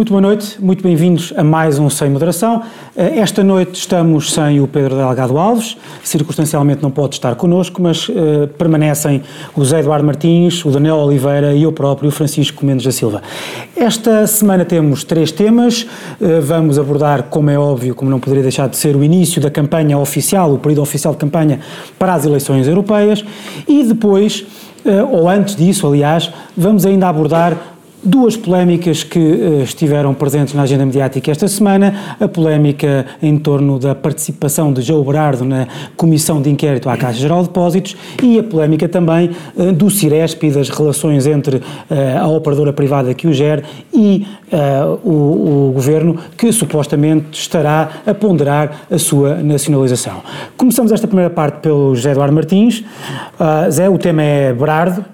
Muito boa noite, muito bem-vindos a mais um Sem Moderação. Eh, esta noite estamos sem o Pedro Delgado Alves, circunstancialmente não pode estar connosco, mas uh, permanecem o Zé Eduardo Martins, o Daniel Oliveira e eu próprio, Francisco Mendes da Silva. Esta semana temos três temas, uh, vamos abordar, como é óbvio, como não poderia deixar de ser, o início da campanha oficial, o período oficial de campanha para as eleições europeias e depois, ou antes disso, aliás, vamos ainda abordar Duas polémicas que uh, estiveram presentes na agenda mediática esta semana: a polémica em torno da participação de João Berardo na Comissão de Inquérito à Caixa Geral de Depósitos e a polémica também uh, do Ciresp e das relações entre uh, a operadora privada que o gera e o, o, Governo, que supostamente estará a ponderar a sua nacionalização. Começamos esta primeira parte pelo José Eduardo Martins. Zé, o tema é Berardo,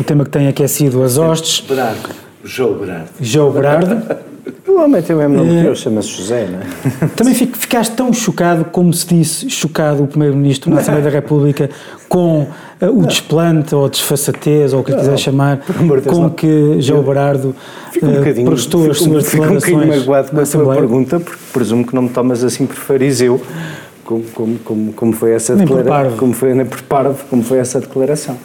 o tema que tem aquecido as hostes. Berardo. João Berardo. João Berardo. O homem tem o mesmo nome que eu, chama-se José, não é? Também ficaste tão chocado, como se disse, chocado o Primeiro-Ministro na Assembleia da República com uh, o desplante ou desfaçatez, ou o que lhe quiser chamar, com que João Berardo uh, prestou as suas declarações. Fico um bocadinho magoado com a sua pergunta, porque presumo que não me tomas assim por fariseu, como, como, como, como foi essa declaração. Como foi, nem por parvo, como foi essa declaração.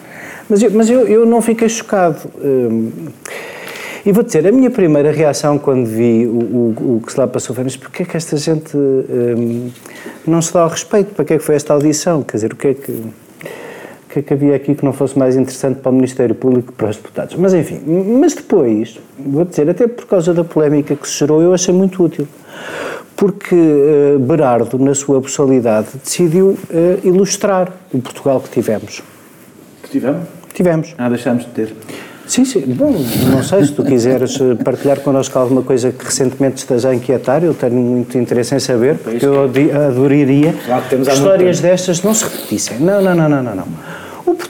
Mas eu, mas eu, eu não fiquei chocado. Hum, e vou dizer, a minha primeira reação quando vi o, o, o que se lá passou foi: mas porquê é que esta gente hum, não se dá ao respeito? Para que é que foi esta audição? Quer dizer, o que é que. O que é que havia aqui que não fosse mais interessante para o Ministério Público e para os deputados? Mas enfim, mas depois, vou dizer, até por causa da polémica que se gerou, eu achei muito útil porque uh, Berardo, na sua personalidade, decidiu uh, ilustrar o Portugal que tivemos. Que tivemos? Tivemos. Ah, deixámos de ter. Sim, sim. Bom, não sei se tu quiseres partilhar connosco alguma coisa que recentemente esteja a inquietar, eu tenho muito interesse em saber, porque eu adoraria que histórias destas não se repetissem. Não, não, não, não, não. não.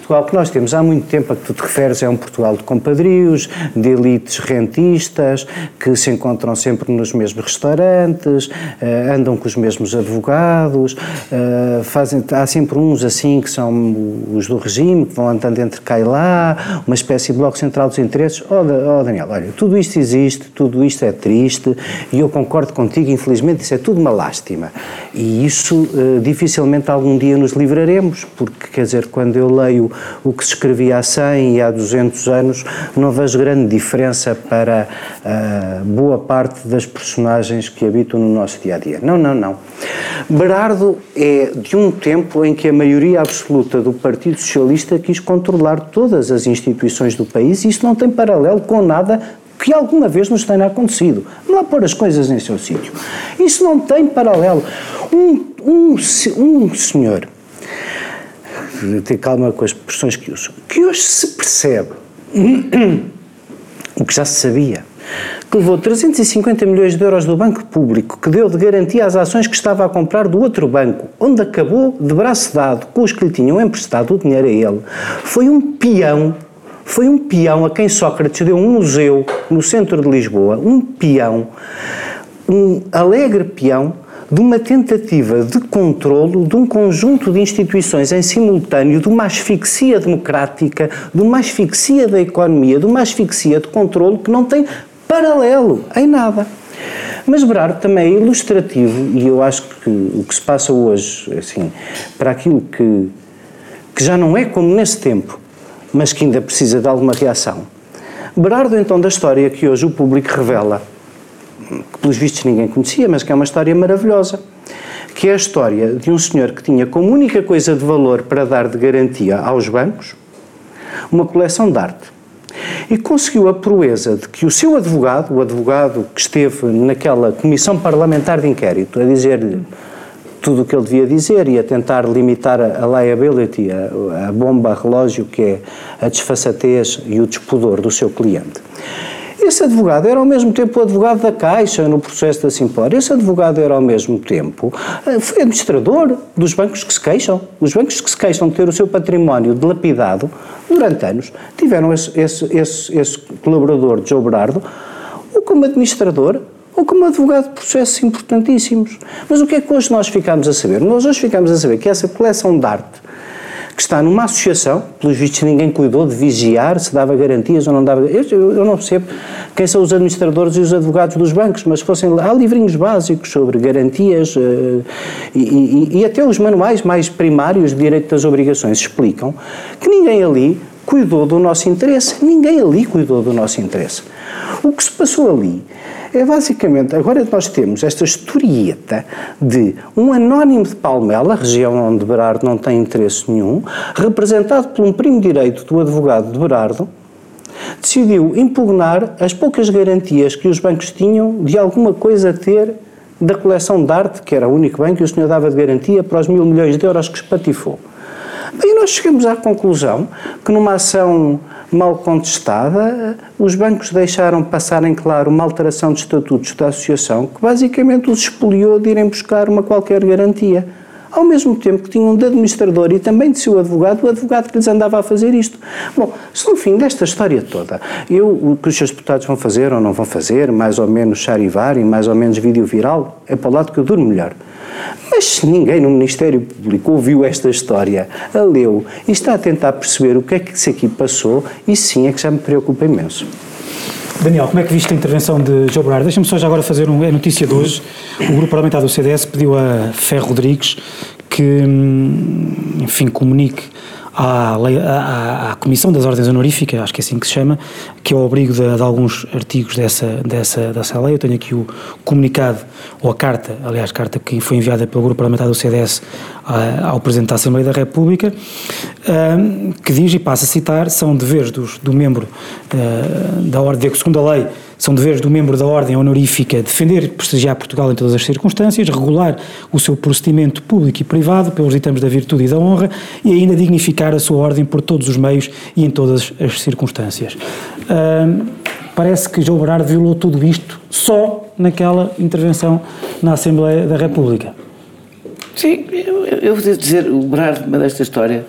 Portugal que nós temos há muito tempo a que tu te referes é um Portugal de compadrios, de elites rentistas, que se encontram sempre nos mesmos restaurantes, uh, andam com os mesmos advogados, uh, fazem, há sempre uns assim que são os do regime, que vão andando entre cá e lá, uma espécie de bloco central dos interesses. Oh, oh Daniel, olha, tudo isto existe, tudo isto é triste e eu concordo contigo, infelizmente isso é tudo uma lástima. E isso uh, dificilmente algum dia nos livraremos, porque quer dizer, quando eu leio o que se escrevia há 100 e há 200 anos, não vejo grande diferença para uh, boa parte das personagens que habitam no nosso dia a dia. Não, não, não. Berardo é de um tempo em que a maioria absoluta do Partido Socialista quis controlar todas as instituições do país e isso não tem paralelo com nada que alguma vez nos tenha acontecido. Não pôr as coisas em seu sítio. Isso não tem paralelo. Um, um, um senhor ter calma com as expressões que uso, que hoje se percebe o que já se sabia, que levou 350 milhões de euros do Banco Público, que deu de garantia às ações que estava a comprar do outro banco, onde acabou de braço dado com os que lhe tinham emprestado o dinheiro a ele, foi um peão foi um peão a quem Sócrates deu um museu no centro de Lisboa, um peão, um alegre peão de uma tentativa de controlo de um conjunto de instituições em simultâneo, de uma asfixia democrática, de uma asfixia da economia, de uma asfixia de controlo que não tem paralelo em nada. Mas Berardo também é ilustrativo, e eu acho que o que se passa hoje, assim, para aquilo que, que já não é como nesse tempo, mas que ainda precisa de alguma reação. Berardo, então, da história que hoje o público revela, que pelos vistos ninguém conhecia, mas que é uma história maravilhosa, que é a história de um senhor que tinha como única coisa de valor para dar de garantia aos bancos uma coleção de arte. E conseguiu a proeza de que o seu advogado, o advogado que esteve naquela comissão parlamentar de inquérito, a dizer-lhe tudo o que ele devia dizer e a tentar limitar a, liability, a, a bomba a relógio que é a desfaçatez e o despudor do seu cliente esse advogado era ao mesmo tempo o advogado da Caixa no processo da Simpor. Esse advogado era ao mesmo tempo eh, foi administrador dos bancos que se queixam. Os bancos que se queixam de ter o seu património dilapidado durante anos tiveram esse, esse, esse, esse colaborador de João Berardo ou como administrador ou como advogado de processos importantíssimos. Mas o que é que hoje nós ficamos a saber? Nós hoje ficamos a saber que essa coleção de arte que está numa associação, pelos vistos ninguém cuidou de vigiar se dava garantias ou não dava. Eu, eu não percebo quem são os administradores e os advogados dos bancos, mas fossem há livrinhos básicos sobre garantias uh, e, e, e até os manuais mais primários de direito das obrigações explicam que ninguém ali cuidou do nosso interesse, ninguém ali cuidou do nosso interesse. O que se passou ali é basicamente, agora nós temos esta historieta de um anónimo de Palmela, região onde Berardo não tem interesse nenhum, representado por um primo direito do advogado de Berardo, decidiu impugnar as poucas garantias que os bancos tinham de alguma coisa ter da coleção de arte, que era o único banco que o senhor dava de garantia para os mil milhões de euros que espatifou. E nós chegamos à conclusão que numa ação mal contestada, os bancos deixaram passar em claro uma alteração de estatutos da associação que basicamente os expoliou de irem buscar uma qualquer garantia. Ao mesmo tempo que tinham de administrador e também de seu advogado, o advogado que lhes andava a fazer isto. Bom, se no fim desta história toda, eu, o que os seus deputados vão fazer ou não vão fazer, mais ou menos charivar e mais ou menos vídeo viral, é para o lado que eu durmo melhor. Mas se ninguém no Ministério Público ouviu esta história, a leu e está a tentar perceber o que é que se aqui passou, isso sim é que já me preocupa imenso. Daniel, como é que viste a intervenção de João Brás? Deixa-me só já agora fazer um, é notícia de hoje. O grupo parlamentar do CDS pediu a Ferro Rodrigues que, hum, enfim, comunique à, à, à, Comissão das Ordens Honoríficas, acho que é assim que se chama, que é o abrigo de, de, alguns artigos dessa, dessa, dessa lei. Eu tenho aqui o comunicado, ou a carta, aliás, carta que foi enviada pelo Grupo Parlamentar do CDS ao Presidente da Assembleia da República, que diz, e passa a citar, são deveres dos, do membro uh, da Ordem, segundo a lei, são deveres do membro da Ordem Honorífica defender e prestigiar Portugal em todas as circunstâncias, regular o seu procedimento público e privado pelos ditames da virtude e da honra e ainda dignificar a sua Ordem por todos os meios e em todas as circunstâncias. Parece que João Berardo violou tudo isto só naquela intervenção na Assembleia da República. Sim, eu, eu vou dizer, o Berardo, desta história,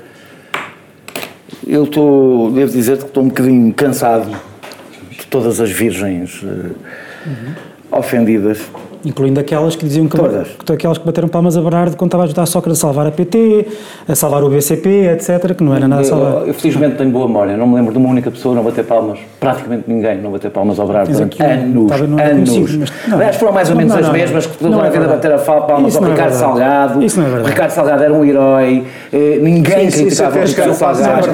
eu estou, devo dizer que estou um bocadinho cansado todas as virgens uh, uhum. ofendidas Incluindo aquelas que diziam que, Todas. que aquelas que bateram palmas a Bernardo quando estava a ajudar a Sócrates a salvar a PT, a salvar o BCP, etc., que não era nada a salvar. Eu, eu, felizmente tenho boa memória, não me lembro de uma única pessoa não bater palmas, praticamente ninguém não bater palmas ao Bernardo durante anos, anos. Mas, não, Aliás, foram mais ou menos não, não, as mesmas que toda a vida bater a palmas ao Ricardo Salgado. Isso não é verdade. O Ricardo Salgado era um herói, eh, ninguém sim, criticava o Ricardo Salgado.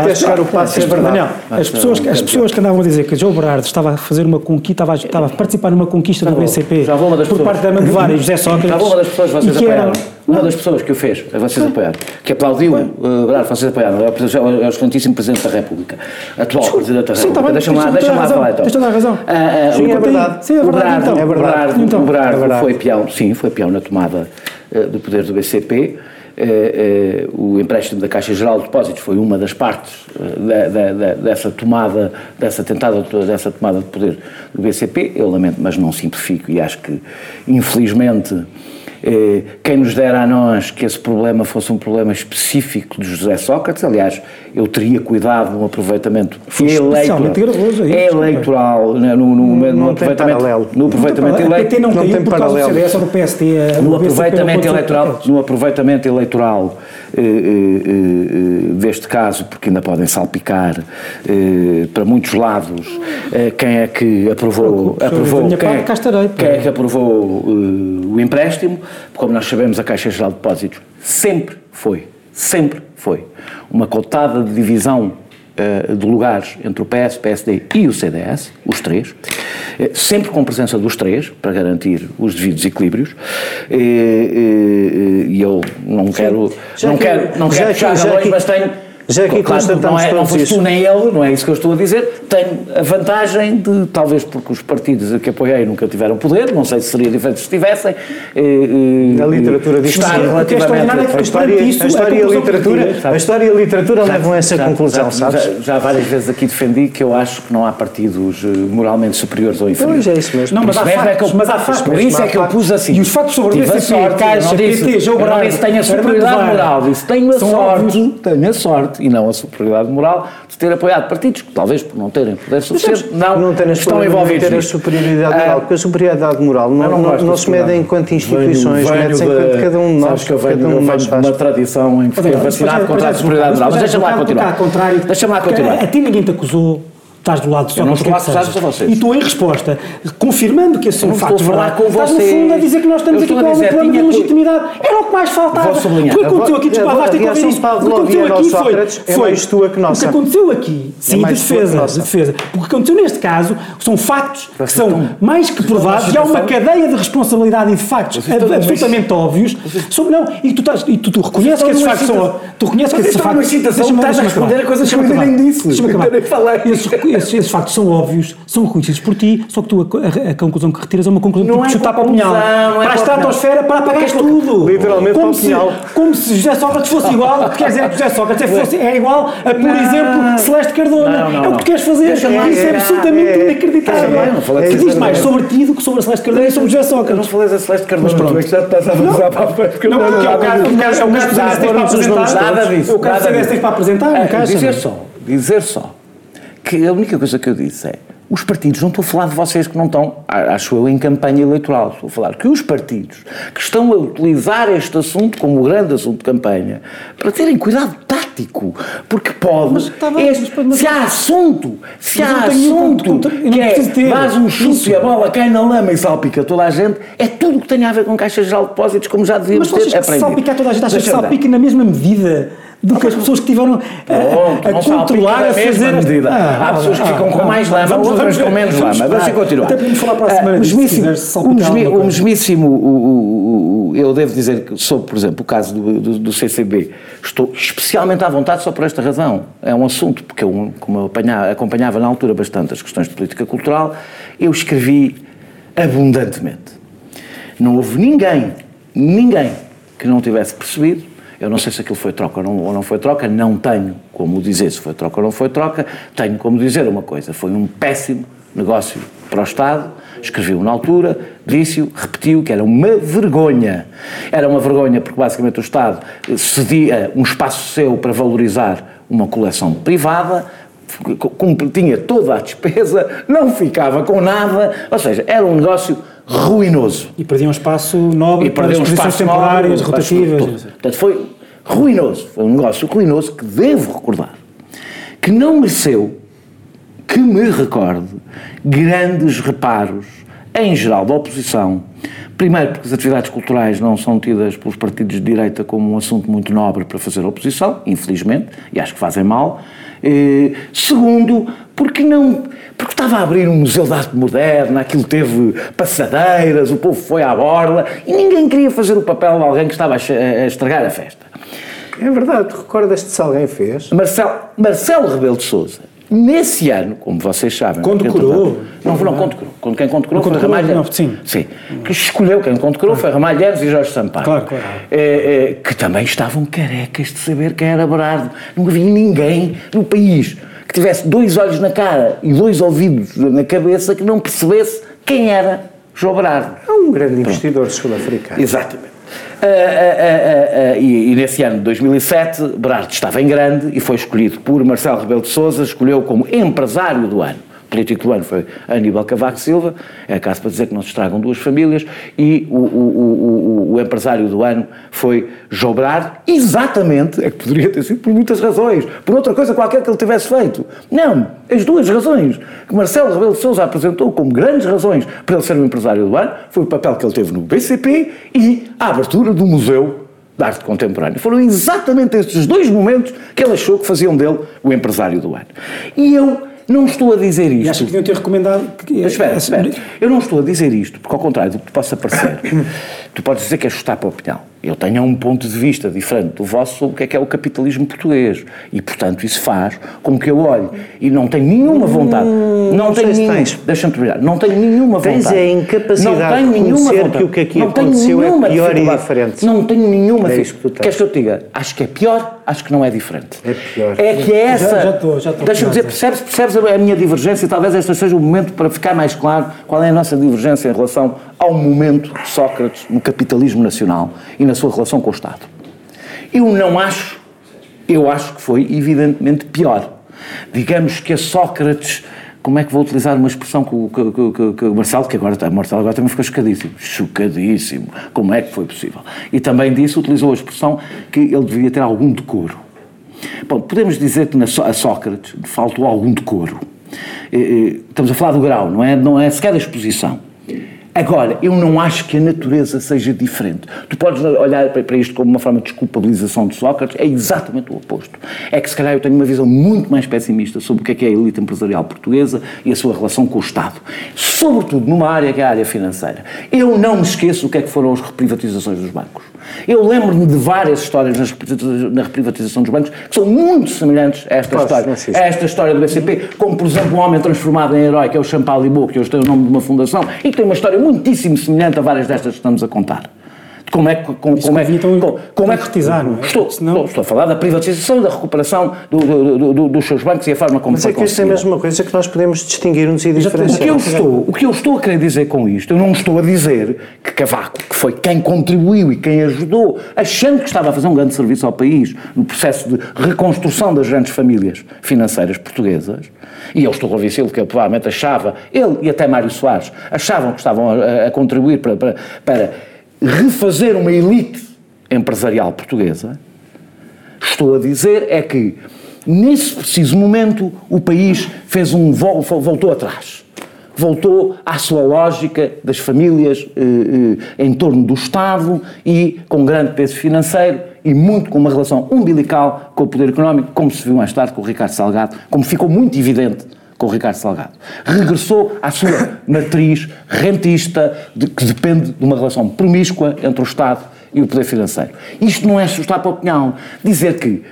Até chegar o passo é verdade. As pessoas, as pessoas que andavam a dizer que João Bernardo estava a fazer uma conquista, estava a participar numa conquista do BCP por parte da Manguevar e José Sócrates. Estava uma das pessoas que vocês apoiaram. Uma das pessoas que o fez, vocês apoiaram, que aplaudiu uh, vocês apoiaram, é o é excelentíssimo Presidente da República, atual Presidente da República. Deixa-me lá, deixa lá falar então. Tens toda a razão. Uh, uh, sim, é verdade. Sim, é verdade. Então. É verdade. Então. O foi peão, sim, foi peão na tomada uh, do poder do BCP. Uh, uh, o empréstimo da Caixa Geral de Depósitos foi uma das partes da, dessa tomada, dessa tentada dessa tomada de poder do BCP. Eu lamento, mas não simplifico e acho que, infelizmente, eh, quem nos dera a nós que esse problema fosse um problema específico de José Sócrates, aliás, eu teria cuidado no aproveitamento eleitoral, gravoso, é eleitoral né, no, no, no, no aproveitamento, no aproveitamento eleitoral, não, não tem paralelo, no aproveitamento eleitoral, no aproveitamento eleitoral eh, eh, eh, deste caso, porque ainda podem salpicar eh, para muitos lados eh, quem é que aprovou, aprovou quem, é, quem é que aprovou o empréstimo, como nós sabemos, a Caixa Geral de Depósitos sempre foi, sempre foi uma cotada de divisão uh, de lugares entre o PS, PSD e o CDS, os três, uh, sempre com presença dos três, para garantir os devidos equilíbrios, e eu não quero, não quero, não quero puxar luz, mas tenho já aqui claro, não, é, não foste tu nem ele, não é isso que eu estou a dizer. Tenho a vantagem de, talvez porque os partidos a que apoiei nunca tiveram poder, não sei se seria diferente se tivessem. Eh, eh, a literatura diz estar relativamente. A história, a história e a literatura, a história e a literatura levam a essa já, conclusão, já, sabes? Já, já, várias vezes aqui defendi que eu acho que não há partidos eh, moralmente superiores ou inferiores. Pois é isso mesmo. Não, mas, há factos, é que eu, mas há factos. Por isso é que eu pus assim. E os factos sobre o BCP, Caixa, PT, João Brás. Tenho a superioridade moral, disse tenho a sorte, tenho a sorte e não a superioridade moral de ter apoiado partidos que, talvez por não terem poder suficiente, não, não estão envolvidos ter a superioridade moral, porque a superioridade moral não, não, não, não se mede enquanto instituições, mede-se enquanto cada um de nós. Sabes que eu venho, cada um eu venho de uma tradição em que fiquei vacinado contra a superioridade moral. Mas deixa-me lá continuar. Deixa-me lá continuar. A ti ninguém te acusou estás do lado de Eu não estou a de vocês. E tu, em resposta, confirmando que esse são factos verdade, com estás no fundo a dizer que nós estamos aqui com algum problema de legitimidade. Era o que mais faltava. O que aconteceu aqui, desculpa, vais ter que ouvir isto. O que aconteceu aqui foi, é mais tua que nossa. O que aconteceu aqui, sim, de defesa, de defesa. O que aconteceu neste caso são factos que são mais que provados e há uma cadeia de responsabilidade e de factos absolutamente óbvios. Não, e tu, estás, e tu, tu reconheces que esses factos são. Tu reconheces que esses factos. Estás a responder a coisas que eu nem disse. Deixa-me acabar. Esses factos são óbvios, são reconhecidos por ti, só que tu a, a, a conclusão que retiras é uma conclusão não que é chutar para o punhal. É para a estratosfera, para apagar tudo. Literalmente como para. Se, como se José Sócrates fosse igual, quer dizer que José Sócrates fosse, é igual a, por não. exemplo, Celeste Cardona. Não, não, é o que tu queres fazer. Isso é, é absolutamente é, inacreditável. É, Existe mais sobre ti do que sobre a Celeste Cardona e sobre José Sócrates. Não falei da Celeste Cardona, mas pronto. já estás a avançar para a Celeste Cardona. Não, porque é o caso que tens para apresentar. Nada disso. O caso que tens para apresentar. Dizer só, dizer só, que a única coisa que eu disse é os partidos, não estou a falar de vocês que não estão, acho eu, em campanha eleitoral, estou a falar que os partidos que estão a utilizar este assunto como grande assunto de campanha, para terem cuidado tático, porque pode, este, mas, se há assunto, se há assunto contra, que é, faz um chute e a bola cai na lama e salpica toda a gente, é tudo que tem a ver com Caixa Geral de Depósitos, como já devíamos mas ter aprendido. Mas salpicar toda a gente, achas que salpica na mesma medida? Do que as pessoas que tiveram a, a controlar, a fazer. Medida. Ah, Há pessoas que ficam com mais lama, outras com menos lama. Deixa eu continuar. Até podemos falar para a semana. O mesmíssimo, eu devo dizer que sobre, por exemplo, o caso do, do, do, CCB, estou especialmente à vontade só por esta razão. É um assunto, porque eu, como eu apanhava, acompanhava na altura bastante as questões de política cultural, eu escrevi abundantemente. Não houve ninguém, ninguém que não tivesse percebido eu não sei se aquilo foi troca ou não, ou não foi troca, não tenho como dizer se foi troca ou não foi troca, tenho como dizer uma coisa: foi um péssimo negócio para o Estado. Escreveu na altura, disse-o, repetiu que era uma vergonha. Era uma vergonha porque basicamente o Estado cedia um espaço seu para valorizar uma coleção privada, tinha toda a despesa, não ficava com nada, ou seja, era um negócio ruinoso. E perdia um espaço nobre e para as posições temporárias, rotativas. Portanto, foi ruinoso, foi um negócio ruinoso que devo recordar, que não mereceu, que me recorde, grandes reparos, em geral, da oposição. Primeiro, porque as atividades culturais não são tidas pelos partidos de direita como um assunto muito nobre para fazer oposição, infelizmente, e acho que fazem mal. Eh, segundo, porque não. Porque estava a abrir um museu de arte moderna, aquilo teve passadeiras, o povo foi à borla e ninguém queria fazer o papel de alguém que estava a estragar a festa. É verdade, recordas-te se alguém fez? Marcelo, Marcelo Rebelo de Souza Nesse ano, como vocês sabem... Condecorou. Não, não condecorou. Quem condecorou foi Ramalho não, sim. sim. Que escolheu, quem condecorou foi Ramalheiros e Jorge Sampaio. Claro, claro. É, é, que também estavam carecas de saber quem era Berardo. Não havia ninguém no país que tivesse dois olhos na cara e dois ouvidos na cabeça que não percebesse quem era João Berardo. É um grande investidor sul-africano. Exatamente. Uh, uh, uh, e, e, nesse ano de 2007, Berardo estava em grande e foi escolhido por Marcelo Rebelo de Sousa, escolheu como empresário do ano político do ano foi Aníbal Cavaco Silva, é caso para dizer que não se estragam duas famílias, e o, o, o, o empresário do ano foi Jobrar, exatamente, é que poderia ter sido por muitas razões, por outra coisa qualquer que ele tivesse feito. Não, as duas razões que Marcelo Rebelo de Sousa apresentou como grandes razões para ele ser o empresário do ano foi o papel que ele teve no BCP e a abertura do Museu de Arte Contemporânea. Foram exatamente estes dois momentos que ele achou que faziam dele o empresário do ano. E eu não estou a dizer isto. E acho que deviam ter recomendado. Que... Mas espera, espera. Eu não estou a dizer isto, porque ao contrário do que te possa parecer, tu podes dizer que é chutar para o opinião. Eu tenho um ponto de vista diferente do vosso sobre o que é que é o capitalismo português. E, portanto, isso faz com que eu olhe e não tenho nenhuma vontade. Hum, não, não tenho nenhuma. Deixa-me terminar. Não tenho nenhuma vontade. Tens a incapacidade não tenho de reconhecer que o que aqui não aconteceu é pior e diferente. Não tenho nenhuma. É que Queres que eu te diga? Acho que é pior, acho que não é diferente. É pior. É que é essa. Já, já estou, já estou. Deixa-me dizer, percebes, percebes a minha divergência? Talvez este seja o momento para ficar mais claro qual é a nossa divergência em relação ao momento de Sócrates no capitalismo nacional e na sua relação com o Estado. Eu não acho Eu acho que foi evidentemente pior. Digamos que a Sócrates como é que vou utilizar uma expressão que, que, que, que o Marcelo, que agora, está, Marcelo agora também ficou chocadíssimo. Chocadíssimo. Como é que foi possível? E também disse, utilizou a expressão que ele devia ter algum decoro. Bom, podemos dizer que na, a Sócrates faltou algum decoro. Estamos a falar do grau, não é, não é sequer a exposição. Agora, eu não acho que a natureza seja diferente. Tu podes olhar para isto como uma forma de desculpabilização de Sócrates, é exatamente o oposto. É que se calhar eu tenho uma visão muito mais pessimista sobre o que é, que é a elite empresarial portuguesa e a sua relação com o Estado. Sobretudo numa área que é a área financeira. Eu não me esqueço o que é que foram as reprivatizações dos bancos. Eu lembro-me de várias histórias na reprivatização dos bancos que são muito semelhantes a esta história. A esta história do BCP, como por exemplo um homem transformado em herói, que é o Champalibo, que hoje tem o nome de uma fundação, e que tem uma história muitíssimo semelhante a várias destas que estamos a contar como é que como, como é, então, como, como é que não é? Estou, Senão... estou a falar da privatização, da recuperação do, do, do, dos seus bancos e a forma como Mas é que isto é a mesma coisa que nós podemos distinguir-nos e diferenciar. O que, eu estou, o que eu estou a querer dizer com isto, eu não estou a dizer que Cavaco, que foi quem contribuiu e quem ajudou, achando que estava a fazer um grande serviço ao país no processo de reconstrução das grandes famílias financeiras portuguesas, e eu estou convencido que ele provavelmente achava, ele e até Mário Soares, achavam que estavam a, a contribuir para, para, para refazer uma elite empresarial portuguesa, estou a dizer é que, nesse preciso momento, o país fez um voltou atrás. Voltou à sua lógica das famílias eh, eh, em torno do Estado e com grande peso financeiro e muito com uma relação umbilical com o poder económico, como se viu mais tarde com o Ricardo Salgado, como ficou muito evidente com o Ricardo Salgado. Regressou à sua matriz rentista, de, que depende de uma relação promíscua entre o Estado e o poder financeiro. Isto não é assustar para o opinião. Dizer que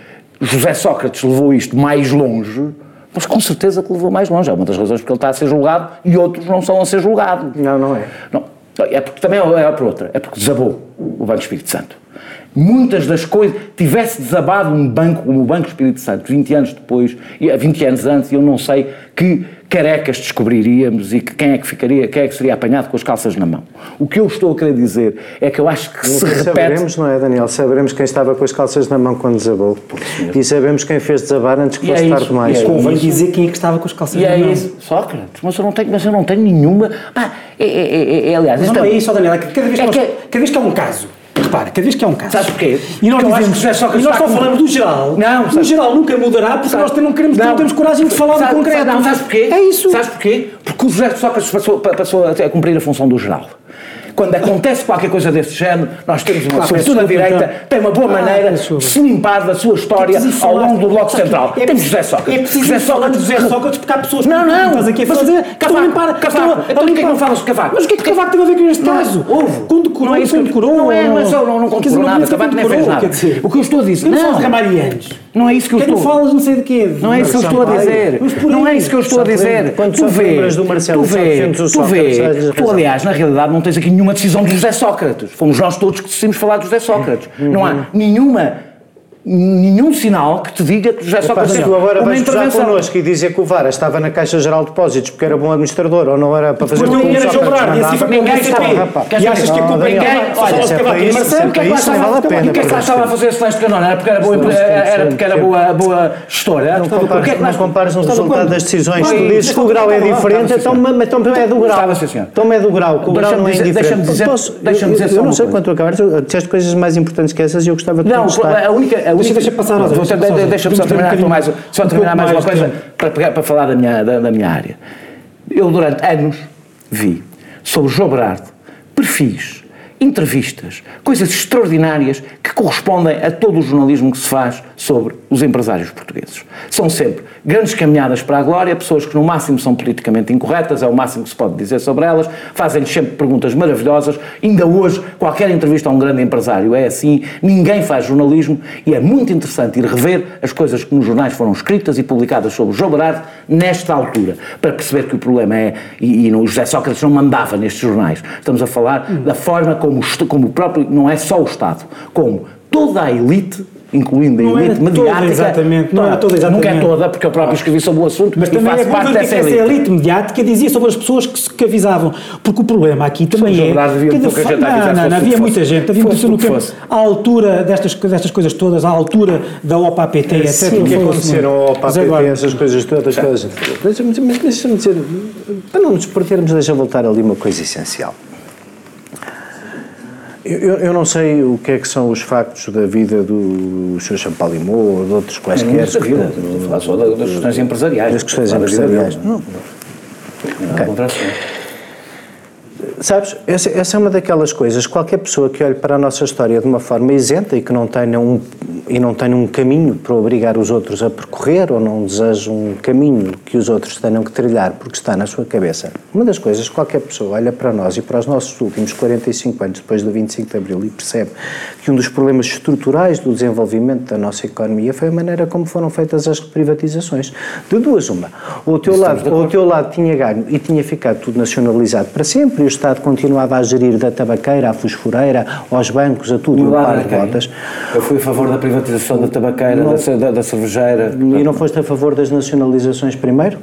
José Sócrates levou isto mais longe, mas com certeza que levou mais longe. É uma das razões porque ele está a ser julgado e outros não são a ser julgados. Não, não é. Não, é porque também é, é por outra. É porque desabou o Banco Espírito Santo muitas das coisas, tivesse desabado um banco como o Banco Espírito Santo 20 anos depois, 20 anos antes, eu não sei que carecas descobriríamos e que quem é que ficaria, quem é que seria apanhado com as calças na mão. O que eu estou a querer dizer é que eu acho que se repete... Saberemos, não é, Daniel? Saberemos quem estava com as calças na mão quando desabou. E sabemos quem fez desabar antes que e fosse é tarde demais. É Convém dizer quem é que estava com as calças e na é mão. Isso. Sócrates, mas eu não tenho, mas eu não tenho nenhuma... Pá, é, é, é, aliás... Não, não é isso, Daniel, cada vez, que, nós, cada vez que há um caso repara, cada vez que é um caso. Sabes porquê? E nós, dizemos, só que e nós só falamos do geral. Não, o geral nunca mudará porque nós não, queremos, não. não temos coragem de falar sabe, do concreto. Não, sabes porquê? É isso. Sabes porquê? Porque o José Sócrates passou, passou a cumprir a função do geral quando acontece qualquer coisa desse género, nós temos uma, sobretudo a direita, tem uma boa ah, maneira de se limpar da sua história ao longo do Bloco Central. É temos José Sócrates. É preciso José Sócrates, José Sócrates, porque há pessoas não, não, estás aqui a fazer, a limpar, Cavaco, então porquê que não falas de Cavaco? Mas o que é que Cavaco teve a ver com este caso? Houve. Condecorou, não é isso condecorou. Não é, não é só, não, não condecorou nada, Cavaco nem fez nada. O que eu estou a dizer... Não. Não é isso que eu estou... não falas não sei de quê. Não é isso que eu estou a dizer. Não é isso que eu estou a dizer. Tu vês, tu vês, tu vês, tu aliás, na realidade não tens aqui nenhuma decisão de José Sócrates. Fomos nós todos que decidimos falar de José Sócrates. Uhum. Não há nenhuma nenhum sinal que te diga que José Sócrates teve agora uma intervenção. connosco e dizer que o Vara estava na Caixa Geral de Depósitos porque era bom administrador ou não era para fazer Porque ele era jograr e assim foi ninguém estava. E achas que a culpa ninguém... Olha, se é para isso, o que é que vale a pena. E o que é que estava a fazer esse de canona? Era porque era boa, era porque era boa, boa gestora? Não compares, não o resultado das decisões. Tu dizes que o grau é diferente, então, então é do grau. Então é do grau, que o grau não é indiferente. Deixa-me dizer Eu não sei quanto acabaste, disseste coisas mais importantes que essas e eu gostava de contestar. Não, a única Deixa, deixa passar, Deixa-me deixa só terminar, um mais, só terminar mais uma coisa para, para falar da minha, da, da minha área. Eu, durante anos, vi sobre João Berardo perfis, entrevistas, coisas extraordinárias que correspondem a todo o jornalismo que se faz sobre os empresários portugueses. São sempre grandes caminhadas para a glória, pessoas que no máximo são politicamente incorretas, é o máximo que se pode dizer sobre elas, fazem-lhes sempre perguntas maravilhosas. Ainda hoje, qualquer entrevista a um grande empresário é assim, ninguém faz jornalismo e é muito interessante ir rever as coisas que nos jornais foram escritas e publicadas sobre João Berardo nesta altura, para perceber que o problema é, e, e o José Sócrates não mandava nestes jornais, estamos a falar da forma como, como o próprio, não é só o Estado, como toda a elite incluindo a não elite mediática. Toda, exatamente, não era toda exatamente. Nunca é toda, porque eu próprio escrevi sobre o assunto, mas também é parte dessa elite. essa elite mediática dizia sobre as pessoas que, que avisavam, porque o problema aqui também é... Que de, fa... não, não, não, havia muita gente, havia muita gente no tempo, à altura destas, destas coisas todas, à altura da OPA-PT, etc. Sim, que aconteceram ao OPA-PT, essas coisas todas, mas, mas deixa-me dizer, para não nos perdermos, deixa voltar ali uma coisa essencial. Eu, eu, não sei o que é que são os factos da vida do Sr. Champalimau ou de outros quaisquer. Não, vida, falar só das questões empresariais. Das questões empresariais. Não. não. Okay. Sabes, essa, essa, é uma daquelas coisas, qualquer pessoa que olhe para a nossa história de uma forma isenta e que não tenha um, e não tenha um caminho para obrigar os outros a percorrer ou não deseja um caminho que os outros tenham que trilhar porque está na sua cabeça. Uma das coisas, qualquer pessoa olha para nós e para os nossos últimos 45 anos depois do 25 de Abril e percebe que um dos problemas estruturais do desenvolvimento da nossa economia foi a maneira como foram feitas as privatizações. De duas uma, ou o teu, lado, ou o teu lado tinha ganho e tinha ficado tudo nacionalizado para sempre Estado continuava a gerir da tabaqueira à fosforeira, aos bancos, a tudo, e o par de botas. Eu fui a favor da privatização da tabaqueira, não, da, da, cervejeira. E não foste a favor das nacionalizações primeiro?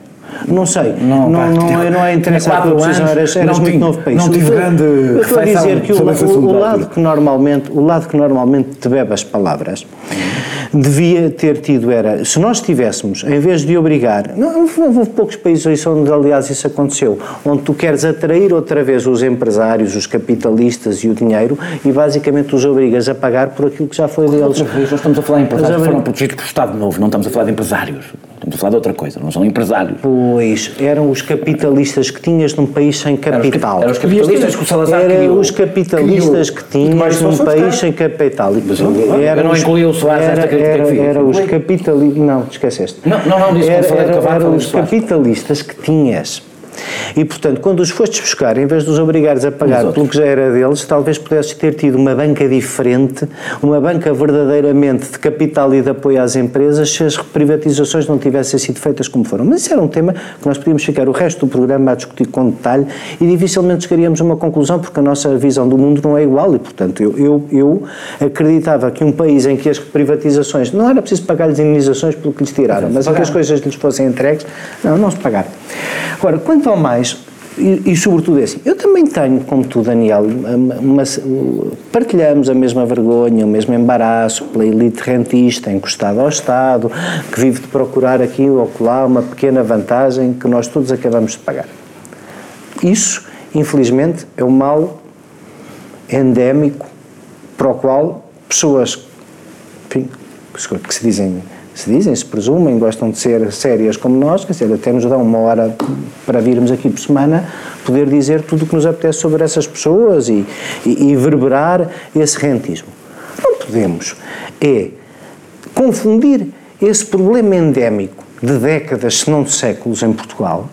Não sei, não, não, não, é, não é interessante a decisão, eras, eras muito tive, novo isso. Não tive grande Eu estou a dizer que o, o, o, lado que normalmente, o lado que normalmente te bebe as palavras devia ter tido era, se nós tivéssemos, em vez de obrigar, não, houve poucos países onde aliás isso aconteceu, onde tu queres atrair outra vez os empresários, os capitalistas e o dinheiro e basicamente os obrigas a pagar por aquilo que já foi deles. Nós estamos a falar de empresários que foram protegidos por Estado Novo, não estamos a falar de empresários. Estamos a falar de outra coisa, não são empresários. Pois, eram os capitalistas que tinhas num país sem capital. Eram os, capitalistas que o Salazar Eram criou. os capitalistas que tinhas num país sem capital. Mas eu não incluí o Soares nesta crítica era, que fiz. Era os capitalistas... Não, te esqueceste. Não, não, não disse era, falei era, Eram os capitalistas que tinhas e, portanto, quando os fostes buscar, em vez de os obrigares a pagar pelo que já era deles, talvez pudesses ter tido uma banca diferente, uma banca verdadeiramente de capital e de apoio às empresas, se as privatizações não tivessem sido feitas como foram. Mas isso era um tema que nós podíamos ficar o resto do programa a discutir com detalhe e dificilmente chegaríamos a uma conclusão, porque a nossa visão do mundo não é igual e, portanto, eu, eu, eu acreditava que um país em que as privatizações, não era preciso pagar-lhes indenizações pelo que lhes tiraram, mas em que as coisas lhes fossem entregues, não, não se pagaram. Agora, quanto ao mais, e, e, sobretudo é assim, eu também tenho, como tu, Daniel, uma, partilhamos a mesma vergonha, o mesmo embaraço pela elite rentista encostada ao Estado, que vive de procurar aqui ou lá uma pequena vantagem que nós todos acabamos de pagar. Isso, infelizmente, é um mal endémico para o qual pessoas enfim, que se dizem se dizem, se presumem, gostam de ser sérias como nós, quer dizer, até nos dão uma hora para virmos aqui por semana, poder dizer tudo o que nos apetece sobre essas pessoas e, e, e verberar esse rentismo. Não podemos é confundir esse problema endémico de décadas, se não de séculos, em Portugal,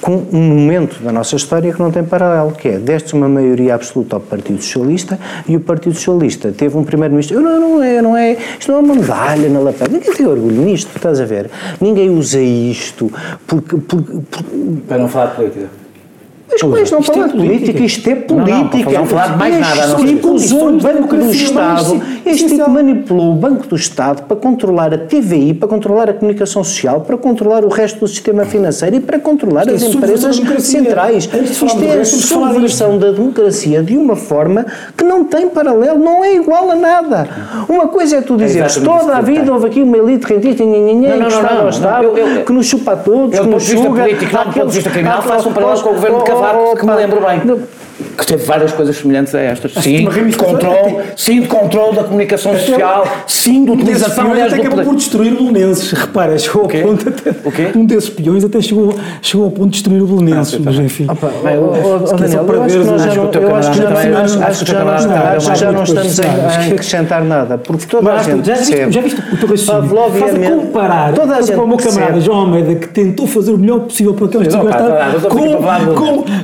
com um momento da nossa história que não tem paralelo, que é, deste uma maioria absoluta ao Partido Socialista e o Partido Socialista teve um primeiro-ministro, não, não é, não é, isto não é uma medalha na lapela, ninguém tem orgulho nisto, estás a ver? Ninguém usa isto porque... porque, porque Para não falar de política. Mas é não falar de política? Isto é política. Não, não, falar de mais nada. Este tipo usou o Banco do Estado. Este tipo manipulou o Banco do Estado para controlar a TVI, para controlar a comunicação social, para controlar o resto do sistema financeiro e para controlar as empresas centrais. Isto é a subversão da democracia de uma forma que não tem paralelo, não é igual a nada. Uma coisa é tu dizeres, toda a vida houve aqui uma elite rentista encostada ao Estado, que nos chupa a todos, que nos suga. Não, do ponto de vista criminal, faça um paralelo com o governo de Cavaco, que me lembro bem que teve várias coisas semelhantes a estas. Sim, de controle, sim, de controle da comunicação social, sim, de utilização aliás, até acabou por destruir o Belenenses. Repara, chegou ao ponto até, o quê? um desses peões até chegou, chegou ao ponto de destruir o Belenenses, ah, mas enfim. Opa, bem, o, o, Daniel, eu acho que nós já não, eu acho que já não estamos a acrescentar nada, porque toda a gente. Já viste o teu raciocínio? Faz a comparar toda a gente com o meu camarada João Almeida, que tentou fazer o melhor possível para aqueles que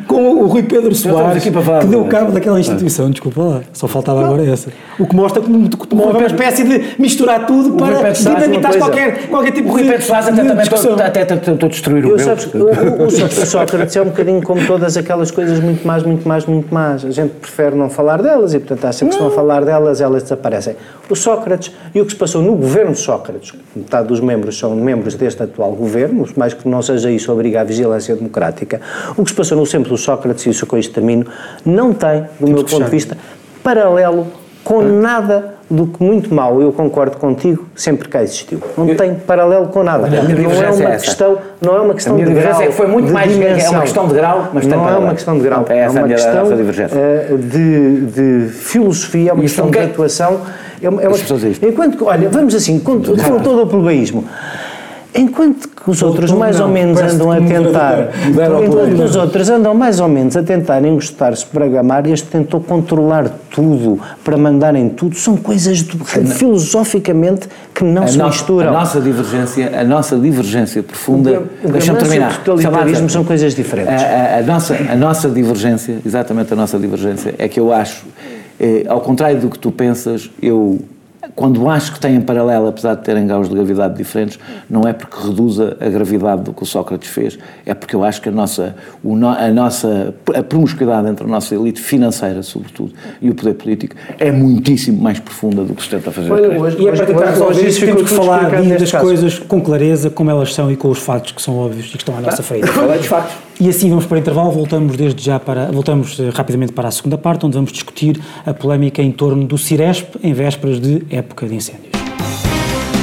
com o Rui Pedro Soares que deu cabo daquela instituição, desculpa lá, só faltava agora essa. O que mostra que tomou uma espécie de misturar tudo para dinamitar qualquer, qualquer tipo o de, de, faz até, também. Até tentou destruir o eu, meu. O, o, o Sócrates é um bocadinho como todas aquelas coisas muito mais, muito mais, muito mais. A gente prefere não falar delas e, portanto, acha que se não falar delas, elas desaparecem. O Sócrates e o que se passou no governo de Sócrates, metade dos membros são membros deste atual governo, mais que não seja isso obriga à vigilância democrática, o que se passou no centro do Sócrates, e isso com este termino, não tem, do meu ponto de vista, paralelo com nada do que muito mal, eu concordo contigo, sempre cá existiu. Não tem paralelo com nada. Não é uma é questão, não é uma questão de grau. É que foi muito mais dimensão. é uma questão de grau, mas não é uma questão de grau. É, é uma questão uh, de, de filosofia, é uma questão de atuação. É uma, é uma, enquanto, olha, vamos assim, com, com todo o plebeísmo. Enquanto que os outros mais ou menos andam a tentar, enquanto os outros andam mais ou menos a tentar encostar-se para gamar, este tentou controlar tudo, para mandar em tudo, são coisas do, filosoficamente que não a se no, misturam. A nossa divergência, a nossa divergência profunda, deixa-me terminar. O totalitarismo são coisas diferentes. A, a, a, nossa, a nossa divergência, exatamente a nossa divergência, é que eu acho, eh, ao contrário do que tu pensas, eu quando acho que têm paralelo, apesar de terem graus de gravidade diferentes, não é porque reduza a gravidade do que o Sócrates fez, é porque eu acho que a nossa, a nossa a promiscuidade entre a nossa elite financeira, sobretudo, e o poder político é muitíssimo mais profunda do que se tenta fazer. Olha, hoje, e é para tentar resolver isso, temos que falar das coisas com clareza, como elas são e com os fatos que são óbvios e que estão à nossa frente. Falei dos fatos. E assim vamos para o intervalo, voltamos desde já para, voltamos eh, rapidamente para a segunda parte, onde vamos discutir a polémica em torno do Ciresp em vésperas de época de incêndios.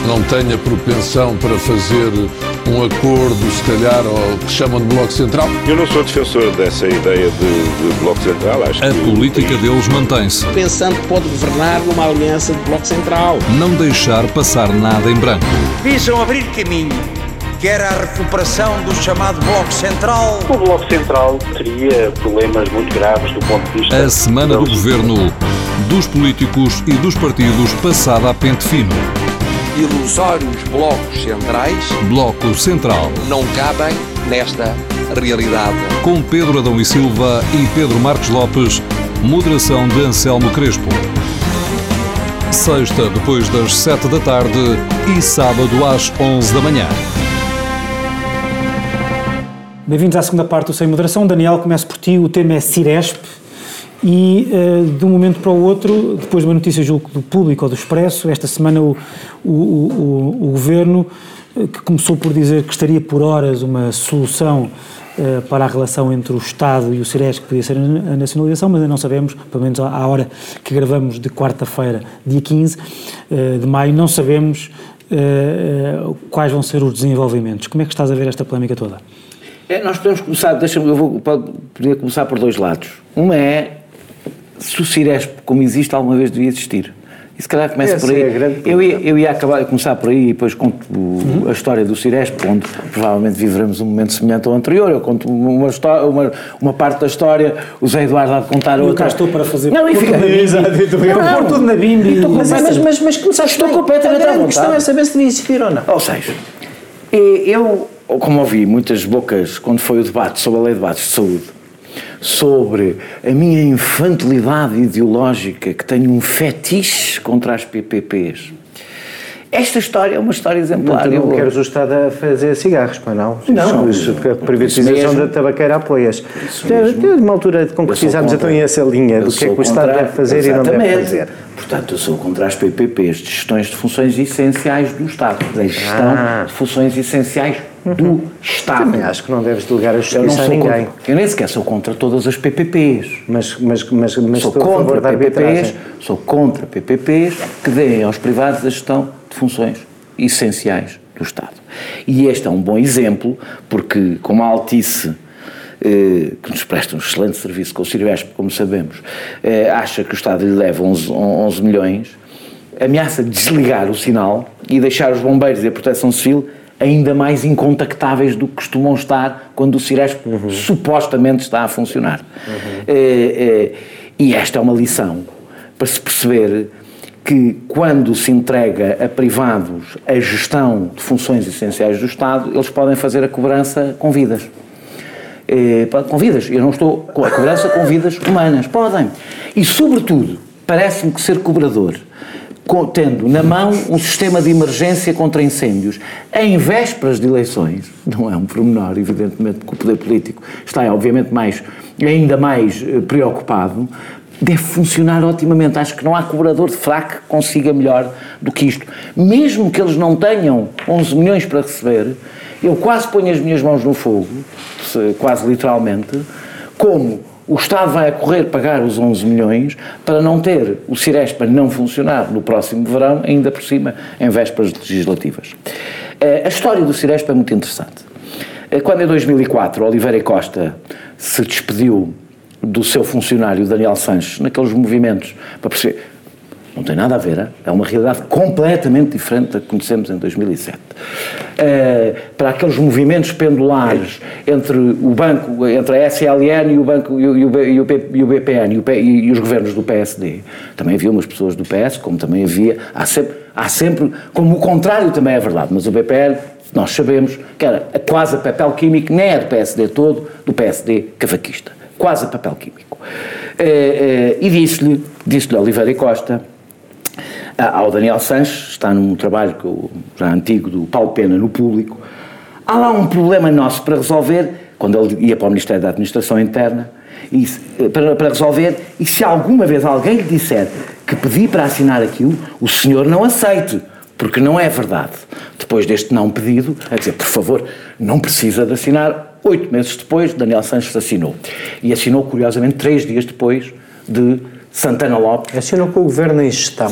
Não tenha propensão para fazer um acordo, se calhar, ao que chamam de Bloco Central? Eu não sou defensor dessa ideia de, de Bloco Central. Acho a que política deles mantém-se. Pensando que pode governar numa aliança de Bloco Central. Não deixar passar nada em branco. Visam abrir caminho que era a recuperação do chamado Bloco Central. O Bloco Central teria problemas muito graves do ponto de vista. A semana do governo, dos políticos e dos partidos passada a pente fino. Ilusórios blocos centrais. Bloco Central. Não cabem nesta realidade. Com Pedro Adão e Silva e Pedro Marcos Lopes, moderação de Anselmo Crespo. Sexta, depois das sete da tarde e sábado às onze da manhã. Bem-vindos à segunda parte do Sem Moderação. Daniel, começo por ti. O tema é Ciresp e uh, de um momento para o outro, depois de uma notícia julgo do Público ou do Expresso, esta semana o, o, o, o Governo, uh, que começou por dizer que estaria por horas uma solução uh, para a relação entre o Estado e o Ciresp, que podia ser a nacionalização, mas ainda não sabemos, pelo menos à hora que gravamos de quarta-feira, dia 15 de maio, não sabemos quais vão ser os desenvolvimentos. Como é que estás a ver esta polémica toda? É, nós podemos começar, deixa-me, eu vou, poder começar por dois lados. Um é se o Ciresp, como existe, alguma vez devia existir. E se calhar começa por aí. É eu, ia, eu ia acabar, começar por aí e depois conto uhum. a história do Ciresp, onde provavelmente viveremos um momento semelhante ao anterior. Eu conto uma, história, uma, uma parte da história, o Zé Eduardo há de contar eu outra. Eu estou para fazer. Não, e fica. Pôr tudo na bimbi. Mas, mas, mas, mas começaste Estou completamente à A questão é saber se devia existir ou não. Ou seja, eu como ouvi muitas bocas quando foi o debate sobre a lei de debates de saúde, sobre a minha infantilidade ideológica, que tenho um fetiche contra as PPPs. Esta história é uma história exemplar. Não, tu não queres o Estado a fazer cigarros, para não? Não. Isso, isso, a privatização da tabaqueira apoias. Tem uma altura de concretizarmos então essa linha do que é que o Estado deve fazer exatamente. e não deve fazer. Portanto, eu sou contra as PPPs, de gestões de funções essenciais do Estado. Da gestão ah. de funções essenciais do Estado. Também acho que não deves delegar a justiça a ninguém. Contra, eu nem sequer sou contra todas as PPPs. Mas, mas, mas, mas sou contra PPPs, sou contra PPPs que deem aos privados a gestão de funções essenciais do Estado. E este é um bom exemplo, porque como a Altice eh, que nos presta um excelente serviço com o Ciresp, como sabemos, eh, acha que o Estado lhe deve 11, 11 milhões, ameaça desligar o sinal e deixar os bombeiros e a proteção civil ainda mais incontactáveis do que costumam estar quando o Ciresp uhum. supostamente está a funcionar. Uhum. É, e esta é uma lição para se perceber que quando se entrega a privados a gestão de funções essenciais do Estado, eles podem fazer a cobrança com vidas. Eh, com vidas. Eu não estou com a cobrança com vidas humanas. Podem. E, sobretudo, parece-me que ser cobrador tendo na mão um sistema de emergência contra incêndios em vésperas de eleições, não é um pormenor, evidentemente, que o poder político está, obviamente, mais, ainda mais eh, preocupado, deve funcionar otimamente. Acho que não há cobrador de fraco que consiga melhor do que isto. Mesmo que eles não tenham 11 milhões para receber, eu quase ponho as minhas mãos no fogo, quase literalmente, como o Estado vai a correr pagar os 11 milhões para não ter o Cirespa não funcionar no próximo verão, ainda por cima, em vésperas legislativas. Eh, a história do Cirespa é muito interessante. Eh, quando em 2004 Oliveira Costa se despediu do seu funcionário Daniel Sanches naqueles movimentos para perceber não tem nada a ver, é uma realidade completamente diferente da que conhecemos em 2007. Uh, para aqueles movimentos pendulares entre o banco, entre a SLN e o banco e o, e o, e o BPN e, o, e, os governos do PSD, também havia umas pessoas do PS, como também havia, há sempre, há sempre, como o contrário também é verdade, mas o BPN nós sabemos que era quase a papel químico, nem é do PSD todo, do PSD cavaquista, quase a papel químico. Uh, uh, e disse-lhe, disse-lhe Oliveira e Costa, ao Daniel Sanches, está num trabalho que eu, já antigo do Paulo Pena no público. Há lá um problema nosso para resolver, quando ele ia para o Ministério da Administração Interna, e, eh, para, para resolver, e se alguma vez alguém lhe disser que pedi para assinar aquilo, o senhor não aceite, porque não é verdade. Depois deste não pedido, a dizer, por favor, não precisa de assinar. Oito meses depois, Daniel Sanches assinou. E assinou, curiosamente, três dias depois de Santana Lopes. Assinou com o governo em gestão.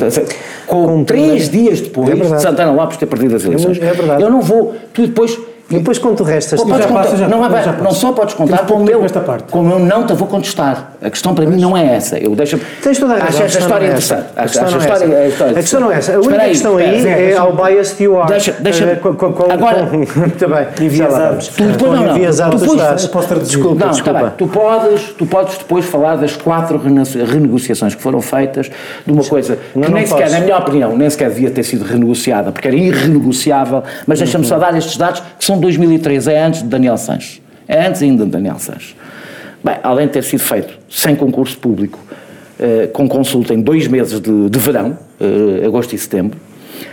Com, com três dias depois é de Santana Lopes ter perdido as eleições. É verdade. Eu não vou. Tu depois e depois quando tu restas... Pô, já contar, já, não, já não só podes contar como eu, esta parte. como eu não te vou contestar. A questão para mim não é essa. Eu deixo Tens toda a razão. Acho esta história interessante. A questão, não, é essa. a questão não é essa. A única questão aí é ao bias you are. Deixa, deixa eh, agora, muito bem. Enviesados. Tu depois não, posso traduzir. Desculpa, desculpa. Tu podes, tu podes depois falar das quatro renegociações que foram feitas de uma coisa que nem sequer, na minha opinião, nem sequer devia ter sido renegociada, porque era irrenegociável, mas deixa-me só dar estes dados que são 2013, é antes de Daniel Sanches. É antes ainda de Daniel Sanches. Bem, além de ter sido feito sem concurso público, eh, com consulta em dois meses de, de verão, eh, agosto e setembro,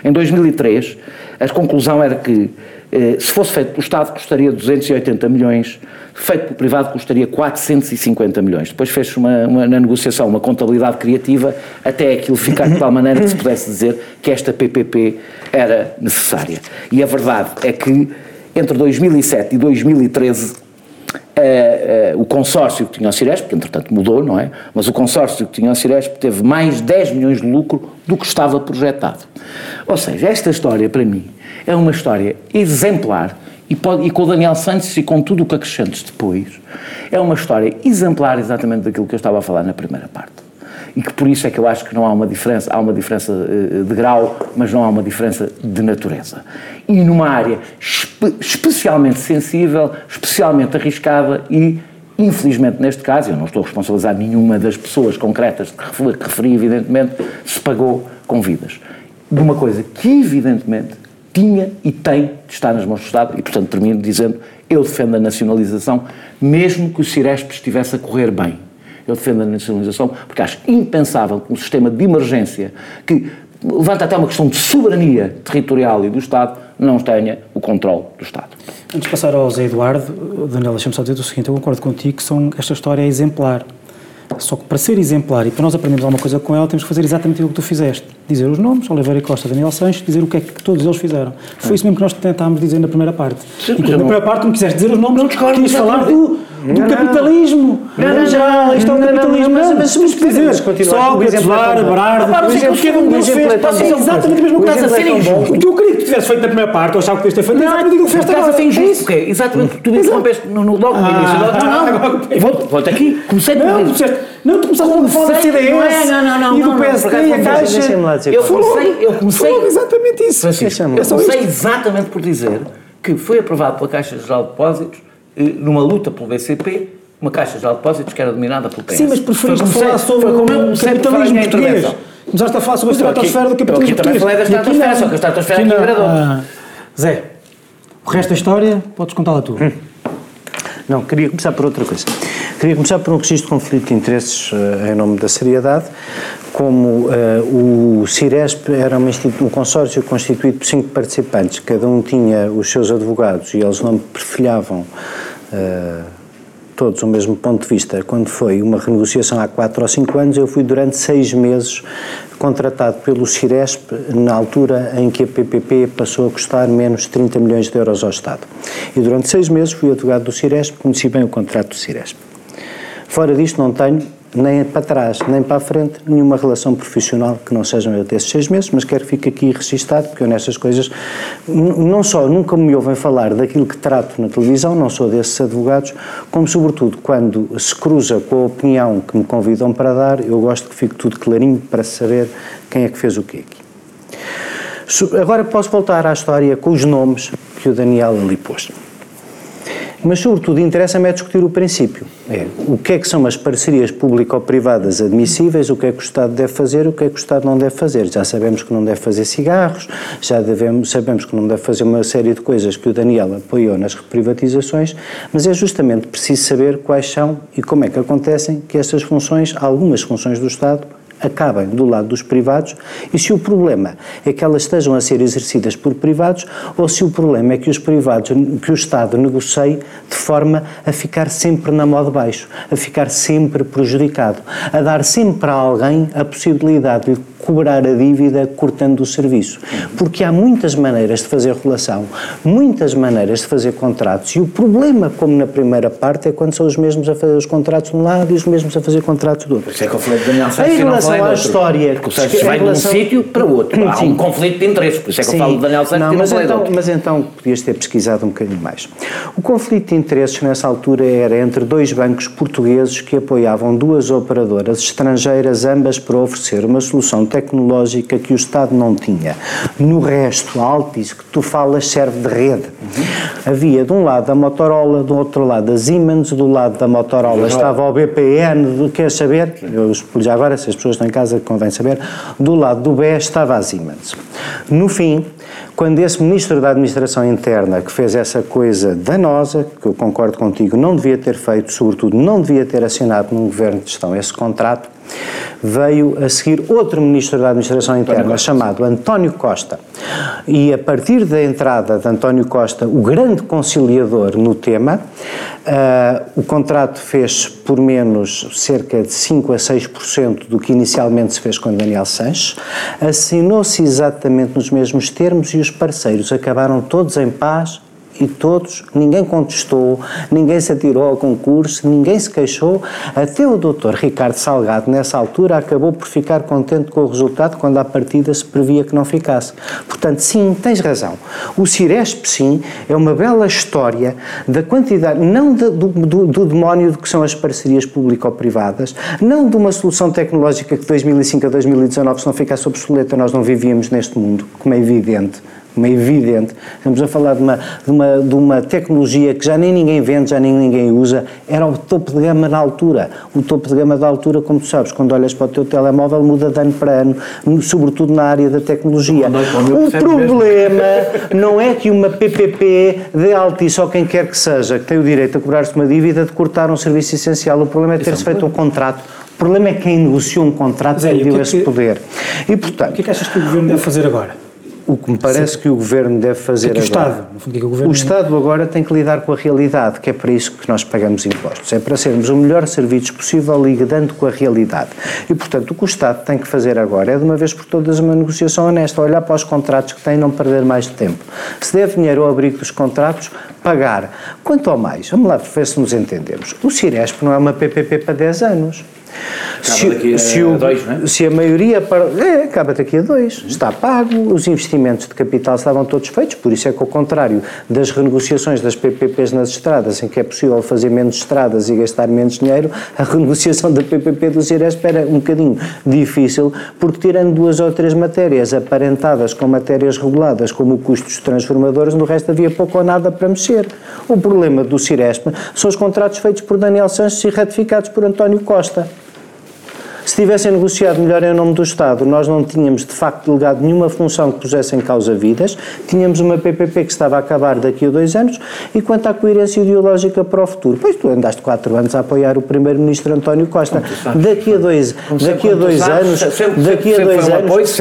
em 2003, a conclusão era que, eh, se fosse feito pelo Estado, custaria 280 milhões, feito pelo privado, custaria 450 milhões. Depois fez-se uma, uma, na negociação uma contabilidade criativa até aquilo ficar de tal maneira que se pudesse dizer que esta PPP era necessária. E a verdade é que entre 2007 e 2013, uh, uh, o consórcio que tinha o Ciresp, que entretanto mudou, não é? Mas o consórcio que tinha o Ciresp teve mais 10 milhões de lucro do que estava projetado. Ou seja, esta história, para mim, é uma história exemplar e, pode, e com o Daniel Santos e com tudo o que acrescentes depois, é uma história exemplar exatamente daquilo que eu estava a falar na primeira parte e que por isso é que eu acho que não há uma diferença, há uma diferença eh, de grau, mas não há uma diferença de natureza. E numa área espe especialmente sensível, especialmente arriscada e Infelizmente, neste caso, eu não estou a responsabilizar nenhuma das pessoas concretas que referi, evidentemente, se pagou com vidas. De uma coisa que, evidentemente, tinha e tem de estar nas mãos do Estado, e, portanto, termino dizendo: eu defendo a nacionalização, mesmo que o Ciresp estivesse a correr bem. Eu defendo a nacionalização porque acho impensável que um sistema de emergência que levanta até uma questão de soberania territorial e do Estado não tenha o controle do Estado. Antes de passar ao Zé Eduardo, Daniel, deixa-me só dizer o seguinte, eu concordo contigo que são, esta história é exemplar. Só que para ser exemplar e para nós aprendermos alguma coisa com ela, temos que fazer exatamente o que tu fizeste. Dizer os nomes, Oliveira Costa, Daniel Sanches, dizer o que é que todos eles fizeram. Foi isso mesmo que nós tentámos dizer na primeira parte. Sim, na primeira parte não quiseste dizer os nomes, não discordo, quis falar do, do capitalismo. Não, não, já, isto é um capitalismo. Mas, mas, mas dizer, Sócrates, Lara, Brado, o que cada um deles fez. Ser exatamente a mesma coisa. O que eu queria que tivesse feito na primeira parte, ou achava que pudeste ter feito, exatamente o que fizeste agora. Estás a fingir, porque exatamente tu interrompeste logo no início. Não, não, volta aqui, comecei por não, tu começaste a falar da CDS não é, não, não, não, e do PSD e a Caixa. Eu comecei, eu comecei exatamente isso. eu comecei exatamente por dizer que foi aprovado pela Caixa Geral de Depósitos eh, numa luta pelo BCP uma Caixa Geral de Depósitos que era dominada pelo PS. Sim, mas preferiste falar sobre o capitalismo português. Começaste a falar sobre a estratosfera do capitalismo português. Eu também falei da estratosfera, só que a estratosfera é equilibrador. Zé, o resto da história podes contá-la tu. Hum. Não, queria começar por outra coisa. Queria começar por um registro de conflito de interesses uh, em nome da seriedade, como uh, o Ciresp era um consórcio constituído por cinco participantes, cada um tinha os seus advogados e eles não perfilhavam uh, todos o mesmo ponto de vista. Quando foi uma renegociação há quatro ou cinco anos, eu fui durante seis meses contratado pelo Ciresp na altura em que a PPP passou a custar menos de 30 milhões de euros ao Estado. E durante seis meses fui advogado do Ciresp, conheci bem o contrato do Ciresp. Fora disto, não tenho nem para trás, nem para a frente, nenhuma relação profissional que não sejam eu desses seis meses, mas quero que fique aqui registado, porque eu nestas coisas, não só nunca me ouvem falar daquilo que trato na televisão, não sou desses advogados, como sobretudo quando se cruza com a opinião que me convidam para dar, eu gosto que fique tudo clarinho para saber quem é que fez o quê aqui. Agora posso voltar à história com os nomes que o Daniel ali pôs. Mas, sobretudo, interessa-me é discutir o princípio. É o que é que são as parcerias público-privadas admissíveis, o que é que o Estado deve fazer, o que é que o Estado não deve fazer. Já sabemos que não deve fazer cigarros, já devemos, sabemos que não deve fazer uma série de coisas que o Daniel apoiou nas privatizações, mas é justamente preciso saber quais são e como é que acontecem que estas funções, algumas funções do Estado, acabem do lado dos privados e se o problema é que elas estejam a ser exercidas por privados ou se o problema é que os privados, que o Estado negocie de forma a ficar sempre na moda baixo, a ficar sempre prejudicado, a dar sempre a alguém a possibilidade de cobrar a dívida cortando o serviço. Porque há muitas maneiras de fazer relação, muitas maneiras de fazer contratos e o problema, como na primeira parte, é quando são os mesmos a fazer os contratos de um lado e os mesmos a fazer contratos do outro. Isso é que eu falei de Daniel relação à história... Porque o vai relação... de um sítio para outro. Há um conflito de interesses, por isso é que Sim. eu falo de Daniel Santos não, mas, então, mas então podias ter pesquisado um bocadinho mais. O conflito de interesses nessa altura era entre dois bancos portugueses que apoiavam duas operadoras estrangeiras, ambas para oferecer uma solução tecnológica que o Estado não tinha. No resto, a Altis, que tu falas, serve de rede. Uhum. Havia de um lado a Motorola, do outro lado a Siemens, do lado da Motorola estava o BPN, quer saber? Eu já agora, se as pessoas estão em casa convém saber, do lado do BE estava a Siemens. No fim, quando esse Ministro da Administração Interna, que fez essa coisa danosa, que eu concordo contigo, não devia ter feito, sobretudo não devia ter assinado num governo de gestão esse contrato, veio a seguir outro Ministro da Administração Interna chamado António Costa. E a partir da entrada de António Costa, o grande conciliador no tema, uh, o contrato fez por menos cerca de 5 a 6% do que inicialmente se fez com Daniel Sanches, assinou-se exatamente nos mesmos termos e os parceiros acabaram todos em paz e todos, ninguém contestou, ninguém se atirou ao concurso, ninguém se queixou, até o doutor Ricardo Salgado, nessa altura, acabou por ficar contente com o resultado quando à partida se previa que não ficasse. Portanto, sim, tens razão. O Ciresp, sim, é uma bela história da quantidade, não de, do, do, do, demónio de que são as parcerias público-privadas, não de uma solução tecnológica que de 2005 a 2019, se não ficasse obsoleta, nós não vivíamos neste mundo, como é evidente como é evidente. Estamos a falar de uma, de, uma, de uma tecnologia que já nem ninguém vende, já nem ninguém usa, era o topo de gama na altura. O topo de gama da altura, como tu sabes, quando olhas para o teu telemóvel, muda de ano para ano, sobretudo na área da tecnologia. O problema não é que uma PPP dê altice ou quem quer que seja, que tem o direito a cobrar-se uma dívida, de cortar um serviço essencial. O problema é ter-se feito um contrato. O problema é quem negociou um contrato e deu esse poder. E, portanto... O que é que achas que o Governo deve fazer agora? O que me parece Sim. que o Governo deve fazer que o agora... Estado, no fundo, que o, Governo... o Estado agora tem que lidar com a realidade, que é para isso que nós pagamos impostos. É para sermos o melhor serviço possível lidando com a realidade. E, portanto, o que o Estado tem que fazer agora é, de uma vez por todas, uma negociação honesta, olhar para os contratos que tem e não perder mais tempo. Se der dinheiro ao abrigo dos contratos, pagar. Quanto ao mais, vamos lá ver se nos entendemos. O Ciresp não é uma PPP para 10 anos. Se, se, o, dois, é? se, a maioria. É, acaba daqui a dois. Está pago, os investimentos de capital estavam todos feitos, por isso é que, ao contrário das renegociações das PPPs nas estradas, em que é possível fazer menos estradas e gastar menos dinheiro, a renegociação da PPP do Ciresp era um bocadinho difícil, porque tirando duas ou três matérias aparentadas com matérias reguladas, como o custo dos transformadores, no resto havia pouco ou nada para mexer. O problema do Ciresp são os contratos feitos por Daniel Sanches e ratificados por António Costa. Se tivessem negociado melhor em nome do Estado, nós não tínhamos de facto delegado nenhuma função que pusesse em causa vidas, tínhamos uma PPP que estava a acabar daqui a dois anos, e quanto à coerência ideológica para o futuro, pois tu andaste quatro anos a apoiar o Primeiro-Ministro António Costa. Daqui a dois, daqui a dois anos, daqui a dois anos,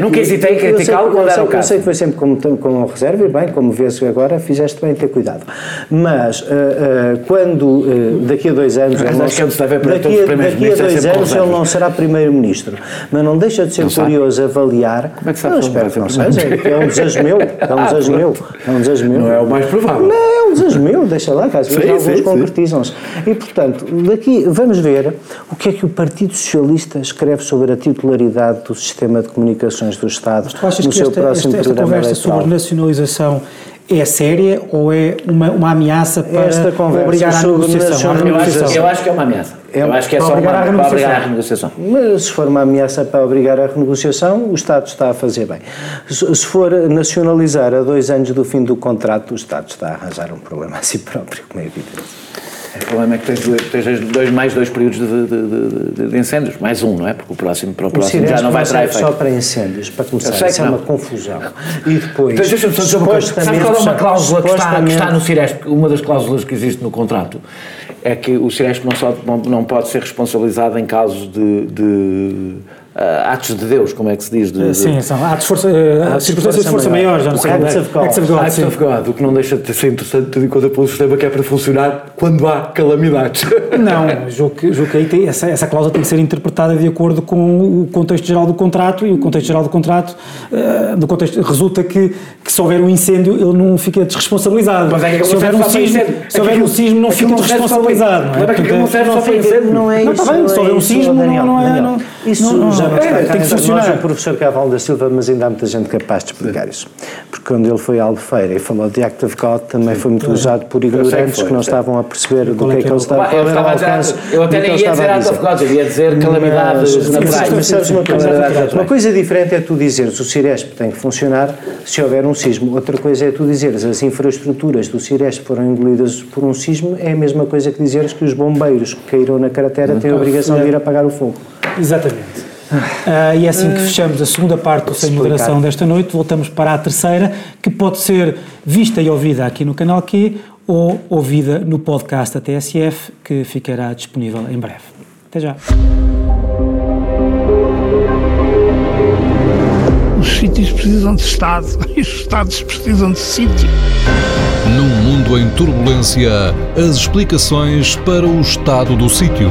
nunca hesitei em criticá-lo quando era o caso. Eu sei que foi sempre como, como reserva, e bem, como vês agora, fizeste bem ter cuidado. Mas uh, uh, quando uh, daqui a dois anos. Mas daqui, os daqui a dois anos ele não será Primeiro-Ministro. Mas não deixa de ser não curioso sabe. avaliar. Como é que sabe? Não, espero que não seja. É um desejo meu. É um desejo meu. É um desejo meu. Não é o mais provável. Não, é um desejo meu, deixa lá, que às vezes alguns concretizam-se. E, portanto, daqui vamos ver o que é que o Partido Socialista escreve sobre a titularidade do sistema de comunicações do Estado Mas tu achas no que seu esta, próximo esta, esta conversa eleitoral. sobre nacionalização é séria ou é uma, uma ameaça para Esta obrigar à negociação? Eu acho, eu acho que é uma ameaça. É, eu acho que é só uma, para obrigar à renegociação. Mas se for uma ameaça para obrigar à renegociação, o Estado está a fazer bem. Se for nacionalizar a dois anos do fim do contrato, o Estado está a arranjar um problema a si próprio, como é evidente. O problema é que tens, tens dois, mais dois períodos de, de, de, de, incêndios, mais um, não é? Porque o próximo, para o próximo já não vai efeito. só para incêndios, para começar, isso é uma confusão. E depois, então, deixa-me só dizer uma coisa. Sabe qual é uma cláusula que está, que está no Ciresp? Uma das cláusulas que existe no contrato é que o Ciresp não, só, não pode ser responsabilizado em casos de Uh, atos de Deus, como é que se diz? De, sim, de... são atos de força, uh, circunstâncias de força maior, já não sei. Acts of God. Acts of God, Acts of God, o que não deixa de ser interessante, tendo em conta pelo sistema que é para funcionar quando há calamidades. Não, julgo que, julgo que aí tem, essa, essa cláusula tem que ser interpretada de acordo com o contexto geral do contrato e o contexto geral do contrato, uh, do contexto, resulta que, que se houver um incêndio ele não fica desresponsabilizado. Mas é que se houver um sismo, se houver um sismo não fica desresponsabilizado. Não é? Aquilo não serve só para incêndio. Não é isso. Se houver um sismo, não é. Já não está tem que funcionar. Nós, o professor Caval da Silva, mas ainda há muita gente capaz de explicar isso. Porque quando ele foi à Albufeira e falou de Act of God, também foi muito usado por ignorantes que, que, não estavam a perceber do que é que ele estava a Eu até nem ia dizer Act of God, eu ia dizer calamidades naturais. Uma coisa diferente é tu dizeres o Ciresp tem que funcionar se houver um sismo. Outra coisa é tu dizeres as infraestruturas do Ciresp foram engolidas por um sismo, é a mesma coisa que dizeres que os bombeiros que caíram na cratera têm a obrigação de ir apagar o fogo. Exatamente. Uh, e é assim que fechamos a segunda parte do Sem Moderação desta noite. Voltamos para a terceira, que pode ser vista e ouvida aqui no canal Q ou ouvida no podcast da TSF, que ficará disponível em breve. Até já. Os sítios precisam de Estado e os Estados precisam de sítio. Num mundo em turbulência, as explicações para o estado do sítio.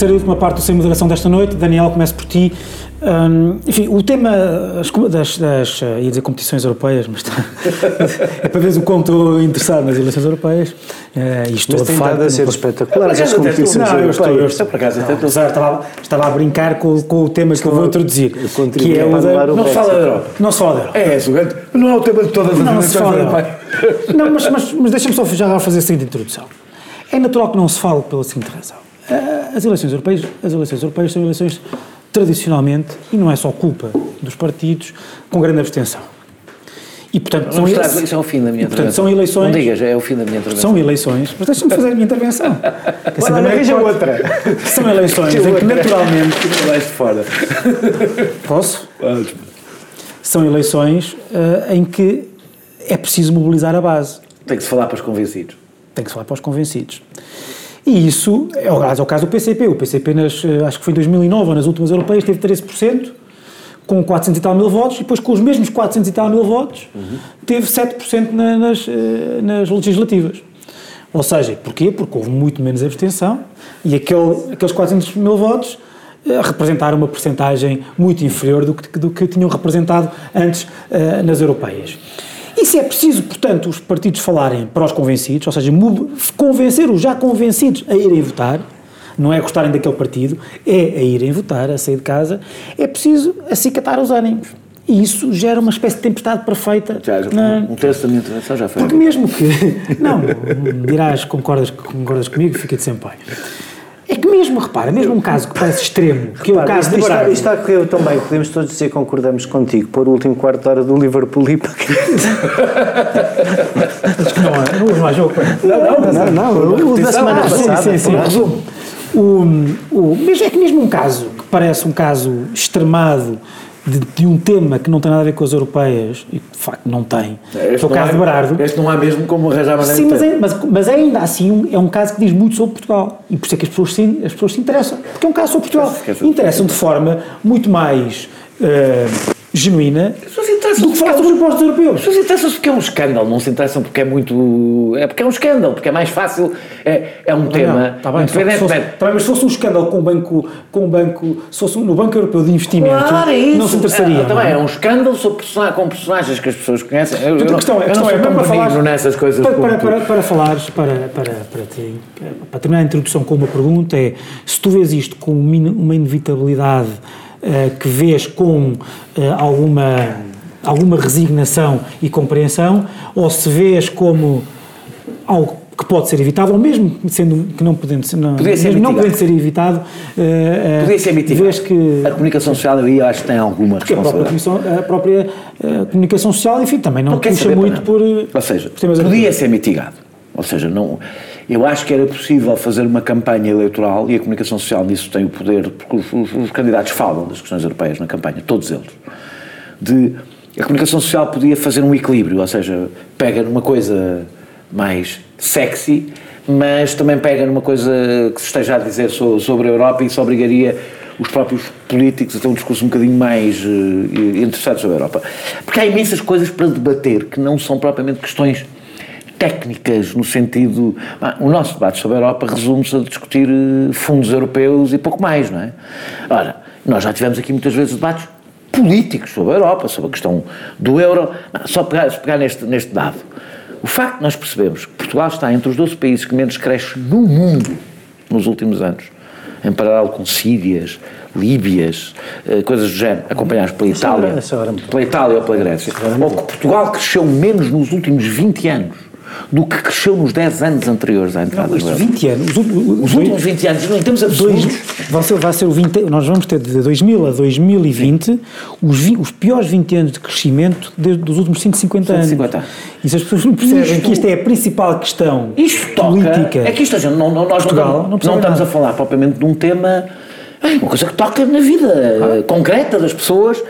Terceira e última parte do Sem Moderação desta noite. Daniel, começo por ti. Um, enfim, o tema das, das, ia dizer competições europeias, mas está, é para ver o quão estou interessado nas eleições europeias. Uh, e estou mas de facto. a ser espetacular as competições não, europeias. Eu estou, eu estou, por acaso, até estava, estava a brincar com, com o tema que eu vou introduzir. Que é o da, não se fala da Europa. Não se fala da Europa. É, é não é o tema de todas as eleições europeias. Não, mas, mas, mas deixa-me só já fazer a seguinte introdução. É natural que não se fale pela seguinte razão. Uh, as eleições europeias, as eleições europeias são eleições tradicionalmente, e não é só culpa dos partidos, com grande abstenção. E, portanto, são, eleições, isso é o fim da minha portanto, são eleições. Não digas, é o fim da minha intervenção. São eleições, mas deixa-me fazer a minha intervenção. Assim também veja outra. São eleições em que naturalmente. vais de fora. Posso? São eleições uh, em que é preciso mobilizar a base. Tem que se falar para os convencidos. Tem que se falar para os convencidos. E isso, é, é o caso do PCP. O PCP, nas, eh, acho que foi em 2009 ou nas últimas europeias, teve 13%, com 400 e tal mil votos, e depois com os mesmos 400 e tal mil votos, uhum. teve 7% na, nas, eh, nas legislativas. Ou seja, porquê? Porque houve muito menos abstenção e aquele, aqueles 400 mil votos eh, representaram uma percentagem muito inferior do que, do que tinham representado antes nas europeias. E se é preciso, portanto, os partidos falarem para os convencidos, ou seja, convencer os já convencidos a irem votar, não é gostarem daquele partido, é a irem votar, a sair de casa, é preciso acicatar os ânimos. E isso gera uma espécie de tempestade perfeita. Já, já na... Um terço da minha intervenção já foi. Porque mesmo que. Não, dirás, concordas, concordas comigo, fica-te sem pai. Mesmo, repara, mesmo um caso que parece extremo, que repara, é o caso isto, de está, isto está bem, podemos todos dizer que concordamos contigo, pôr o último quarto de hora do Liverpool e para Acho que não não uso mais jogo. Não, não, não, não, o da semana passada. Sim, sim, sim. O, o, mesmo, é que mesmo um caso que parece um caso extremado de, de, um tema que não tem nada a ver com as europeias, e de facto não tem, este é o caso há, de Berardo. Este não há mesmo como arranjar maneira Sim, mas, é, mas, mas ainda assim é um caso que diz muito sobre Portugal. E por isso é que as pessoas se, as pessoas se interessam. Porque é um caso sobre Portugal. Interessam de forma muito mais. Uh, genuína do que falar sobre os impostos europeus. As interessam-se porque é um escândalo, não se interessam porque é muito. É porque é um escândalo, porque é mais fácil, é, é um tema. Está bem, independentemente. Está bem, mas se fosse um escândalo com o banco, com o banco, se fosse no Banco Europeu de Investimento, claro, é não se interessaria. É, também é? é um escândalo sobre com personagens que as pessoas conhecem. Eu, a questão, a questão é, para falar, nessas coisas. Para, para, para, para falares, para, para, para, ter, para terminar a introdução com uma pergunta, é se tu vês isto com uma inevitabilidade uh, que vês com uh, alguma, alguma resignação e compreensão, ou se vês como algo que pode ser evitado, ou mesmo sendo que não podendo ser, não, Podia ser não podendo ser evitado, uh, Podia ser mitigado. Que a comunicação social aí acho que tem alguma responsabilidade. A própria, a própria comunicação social, enfim, também não puxa muito por. Ou seja, por podia ser mitigado. Ou seja, não, eu acho que era possível fazer uma campanha eleitoral e a comunicação social nisso tem o poder, porque os, os, os candidatos falam das questões europeias na campanha, todos eles. De, a comunicação social podia fazer um equilíbrio, ou seja, pega numa coisa mais sexy, mas também pega numa coisa que se esteja a dizer sobre a Europa e isso obrigaria os próprios políticos a ter um discurso um bocadinho mais uh, interessado sobre a Europa. Porque há imensas coisas para debater que não são propriamente questões técnicas, no sentido. Ah, o nosso debate sobre a Europa resume-se a discutir eh, fundos europeus e pouco mais, não é? Ora, nós já tivemos aqui muitas vezes debates políticos sobre a Europa, sobre a questão do euro. Só pegar, pegar neste, neste dado. O facto de nós percebemos que Portugal está entre os 12 países que menos cresce no mundo nos últimos anos, em paralelo com Sírias, Líbias, eh, coisas do género, acompanhadas pela Itália, pela Itália ou pela Grécia, ou que Portugal cresceu menos nos últimos 20 anos do que cresceu nos 10 anos anteriores à entrada não, do euro. 20 anos, os, os, os últimos 20 anos, em termos absolutos. Vai ser, vai ser o 20, nós vamos ter de 2000 a 2020 os, os, piores 20 anos de crescimento desde os últimos 150 anos. 150 anos. E se as pessoas não percebem isto, que isto é a principal questão isto política. Toca, é que isto, gente, não, não, nós Portugal, não, não, estamos a falar propriamente de um tema. É uma coisa que toca na vida ah. concreta das pessoas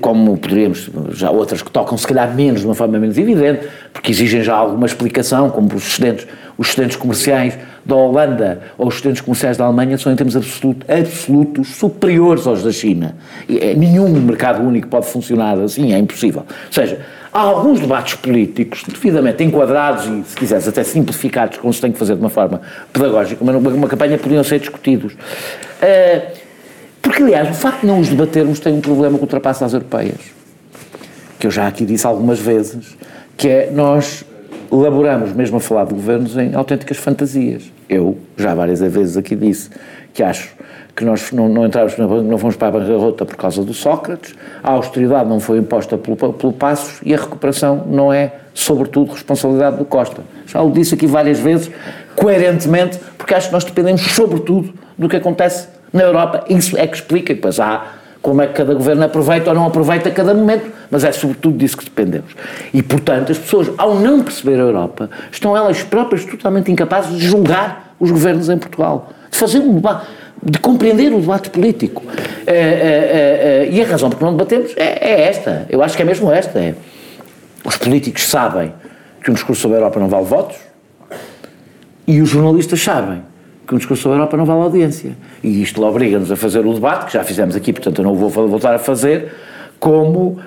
como poderíamos, já outras que tocam se calhar menos, de uma forma menos evidente, porque exigem já alguma explicação, como os estudantes, os estudantes comerciais da Holanda ou os estudantes comerciais da Alemanha são em termos absoluto, absolutos superiores aos da China. E, nenhum mercado único pode funcionar assim, é impossível. Ou seja, há alguns debates políticos devidamente enquadrados e, se quiseres, até simplificados, como se tem que fazer de uma forma pedagógica, mas numa campanha podiam ser discutidos. Uh, porque, aliás, o facto de não os debatermos tem um problema que ultrapassa as europeias, que eu já aqui disse algumas vezes, que é nós elaboramos, mesmo a falar de governos, em autênticas fantasias. Eu já várias vezes aqui disse que acho que nós não, não entramos, não fomos para a bancarrota por causa do Sócrates, a austeridade não foi imposta pelo, pelo Passos e a recuperação não é, sobretudo, responsabilidade do Costa. Já o disse aqui várias vezes, coerentemente, porque acho que nós dependemos, sobretudo, do que acontece na Europa, isso é que explica, depois há como é que cada governo aproveita ou não aproveita cada momento, mas é sobretudo disso que dependemos. E, portanto, as pessoas, ao não perceber a Europa, estão elas próprias totalmente incapazes de julgar os governos em Portugal, de fazer um de compreender o debate político. É, é, é, e a razão por que não debatemos é, é, esta, eu acho que é mesmo esta. É, os políticos sabem que um discurso sobre a Europa não vale votos e os jornalistas sabem que um discurso sobre a Europa não vale audiência. E isto obriga-nos a fazer o debate, que já fizemos aqui, portanto eu não vou voltar a fazer, como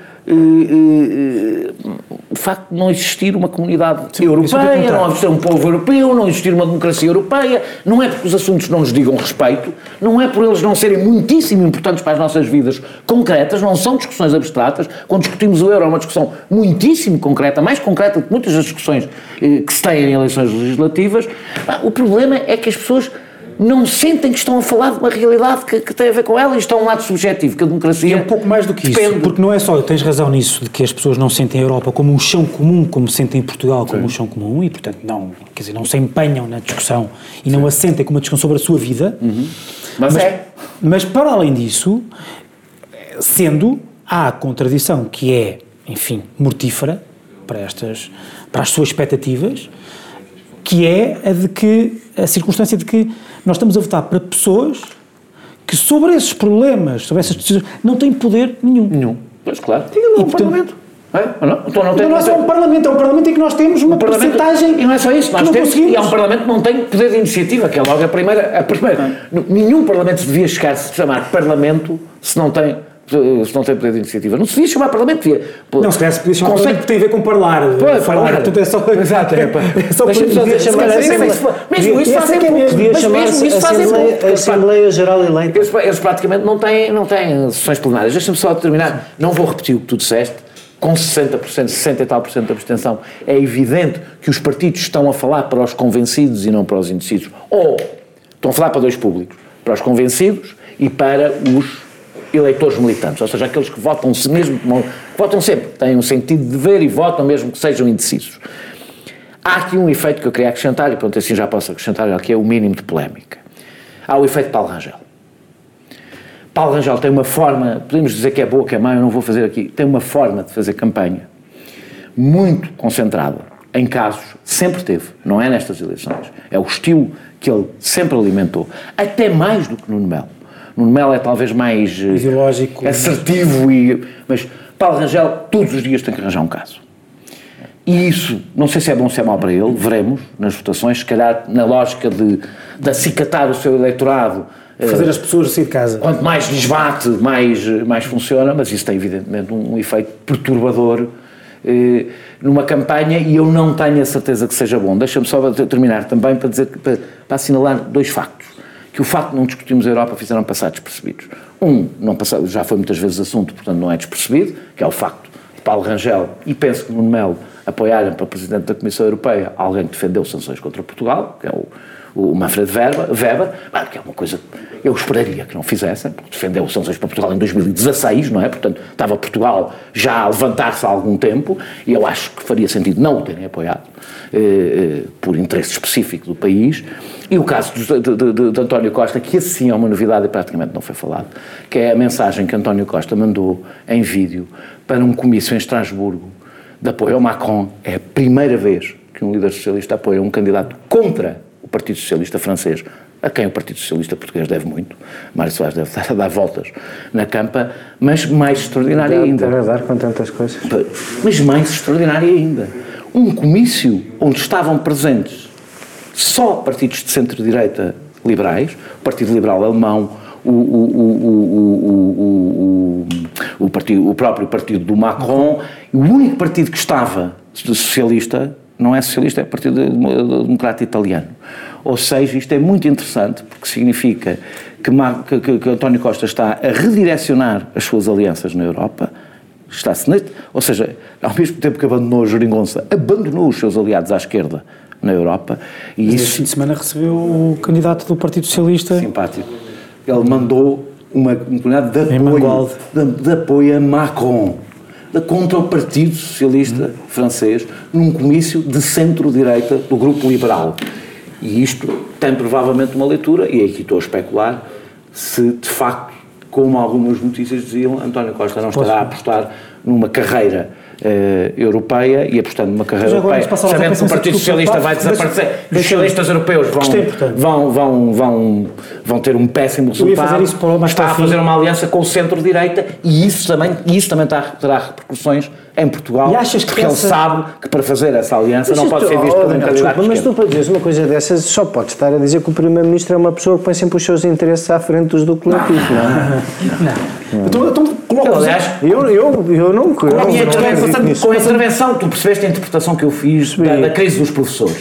o facto de não existir uma comunidade Sim, europeia, não existir um povo europeu, não existir uma democracia europeia, não é porque os assuntos não nos digam respeito, não é por eles não serem muitíssimo importantes para as nossas vidas concretas, não são discussões abstratas. Quando discutimos o euro é uma discussão muitíssimo concreta, mais concreta que muitas das discussões eh, que se têm em eleições legislativas. O problema é que as pessoas não sentem que estão a falar de uma realidade que, que tem a ver com ela e isto é um lado subjetivo, que a democracia. E é um pouco mais do que depende. isso, porque não é só, tens razão nisso, de que as pessoas não sentem a Europa como um chão comum, como sentem em Portugal como Sim. um chão comum, e portanto não, quer dizer, não se empenham na discussão e Sim. não assentem como uma discussão sobre a sua vida. Uhum. Mas, mas, é. Mas para além disso, sendo, há a contradição que é, enfim, mortífera para estas, para as suas expectativas, que é a de que, a circunstância de que nós estamos a votar para pessoas que sobre esses problemas, sobre essas decisões, não têm poder nenhum. Nenhum. Pois claro. Diga lá, o Parlamento. É? Não, então não, tem, não é só um Parlamento, é um Parlamento em que nós temos uma porcentagem. E não é só isso, nós temos, e é um Parlamento que não tem poder de iniciativa, que é logo a primeira. A primeira. Nenhum Parlamento devia chegar-se a chamar Parlamento se não tem se não tem poder de iniciativa. Não se devia chamar Parlamento, devia. Não, se calhar se podia chamar porque tem a ver com parlamentar. Pois, falar, portanto é só. Exato, é, é só devia chamar Mesmo isso fazem pouco. Devia chamar a Assembleia Geral Eleita. Eles praticamente não têm, não têm sessões plenárias. Deixa-me só terminar. Não vou repetir o que tu disseste com 60%, 60 e tal por cento de abstenção, é evidente que os partidos estão a falar para os convencidos e não para os indecisos. Ou estão a falar para dois públicos, para os convencidos e para os eleitores militantes, ou seja, aqueles que votam -se mesmo, que votam sempre, têm um sentido de ver e votam mesmo que sejam indecisos. Há aqui um efeito que eu queria acrescentar, e pronto, assim já posso acrescentar, que é o mínimo de polémica. Há o efeito Paulo Rangel. Paulo Rangel tem uma forma, podemos dizer que é boa, que é má, eu não vou fazer aqui, tem uma forma de fazer campanha muito concentrada em casos, sempre teve, não é nestas eleições, é o estilo que ele sempre alimentou, até mais do que no Melo. Nuno Melo é talvez mais eh, Ideológico. assertivo, e, mas Paulo Rangel todos os dias tem que arranjar um caso. E isso, não sei se é bom ou se é mau para ele, veremos nas votações, se calhar na lógica de, de acicatar o seu eleitorado. Eh, Fazer as pessoas sair de casa. Quanto mais lhes bate, mais, mais funciona, mas isso tem evidentemente um, um efeito perturbador eh, numa campanha e eu não tenho a certeza que seja bom. Deixa-me só terminar também para, dizer, para, para assinalar dois factos que o facto de não discutirmos a Europa fizeram passar despercebidos. Um, não passou, já foi muitas vezes assunto, portanto não é despercebido, que é o facto de Paulo Rangel e penso que Nuno Melo apoiarem para Presidente da Comissão Europeia alguém que defendeu sanções contra Portugal, que é o, o Manfred Weber, Weber, que é uma coisa eu esperaria que não fizessem, porque defendeu sanções para Portugal em 2016, não é? Portanto, estava Portugal já a levantar-se há algum tempo e eu acho que faria sentido não o terem apoiado, eh, eh, por interesse específico do país. E o caso de, de, de, de, António Costa, que assim é uma novidade e praticamente não foi falado, que é a mensagem que António Costa mandou em vídeo para um comício em Estrasburgo de apoio ao Macron. É a primeira vez que um líder socialista apoia um candidato contra o Partido Socialista francês, a quem o Partido Socialista Português deve muito. Mário Soares deve estar a dar voltas na campa, mas mais extraordinário deve ainda. Deve dar com tantas coisas. Mas mais extraordinário ainda. Um comício onde estavam presentes só partidos de centro-direita liberais, o Partido Liberal Alemão, o, o, o, o, partido, o próprio partido do Macron, o único partido que estava socialista, não é socialista, é o Partido Democrata Italiano. Ou seja, isto é muito interessante porque significa que, que, que António Costa está a redirecionar as suas alianças na Europa, está-se, ou seja, ao mesmo tempo que abandonou a Jeringonça, abandonou os seus aliados à esquerda na Europa. E Mas isso... este fim de semana recebeu o candidato do Partido Socialista. Simpático. Ele mandou uma comunidade de apoio, de, de, apoio a Macron, de, contra o Partido Socialista hum. francês, num comício de centro-direita do Grupo Liberal. E isto tem provavelmente uma leitura, e aqui estou a especular, se de facto, como algumas notícias diziam, António Costa não estará a apostar numa carreira uh, europeia e apostando numa carreira europeia, sabendo que o Partido Socialista vai desaparecer, os socialistas europeus vão, vão, vão, vão, vão ter um péssimo resultado, está a fazer uma aliança com o centro-direita e isso também, isso também terá repercussões em Portugal, porque essa... ele sabe que para fazer essa aliança não pode tu, ser visto como um candidato Mas tu para dizeres uma coisa dessas só podes estar a dizer que o Primeiro-Ministro é uma pessoa que põe sempre os seus interesses à frente dos do coletivo, não, não. É? Não. Não. Então, então aliás, eu, eu, eu não... Com, a, minha intervenção, com a intervenção, tu percebeste a interpretação que eu fiz da, da crise dos professores.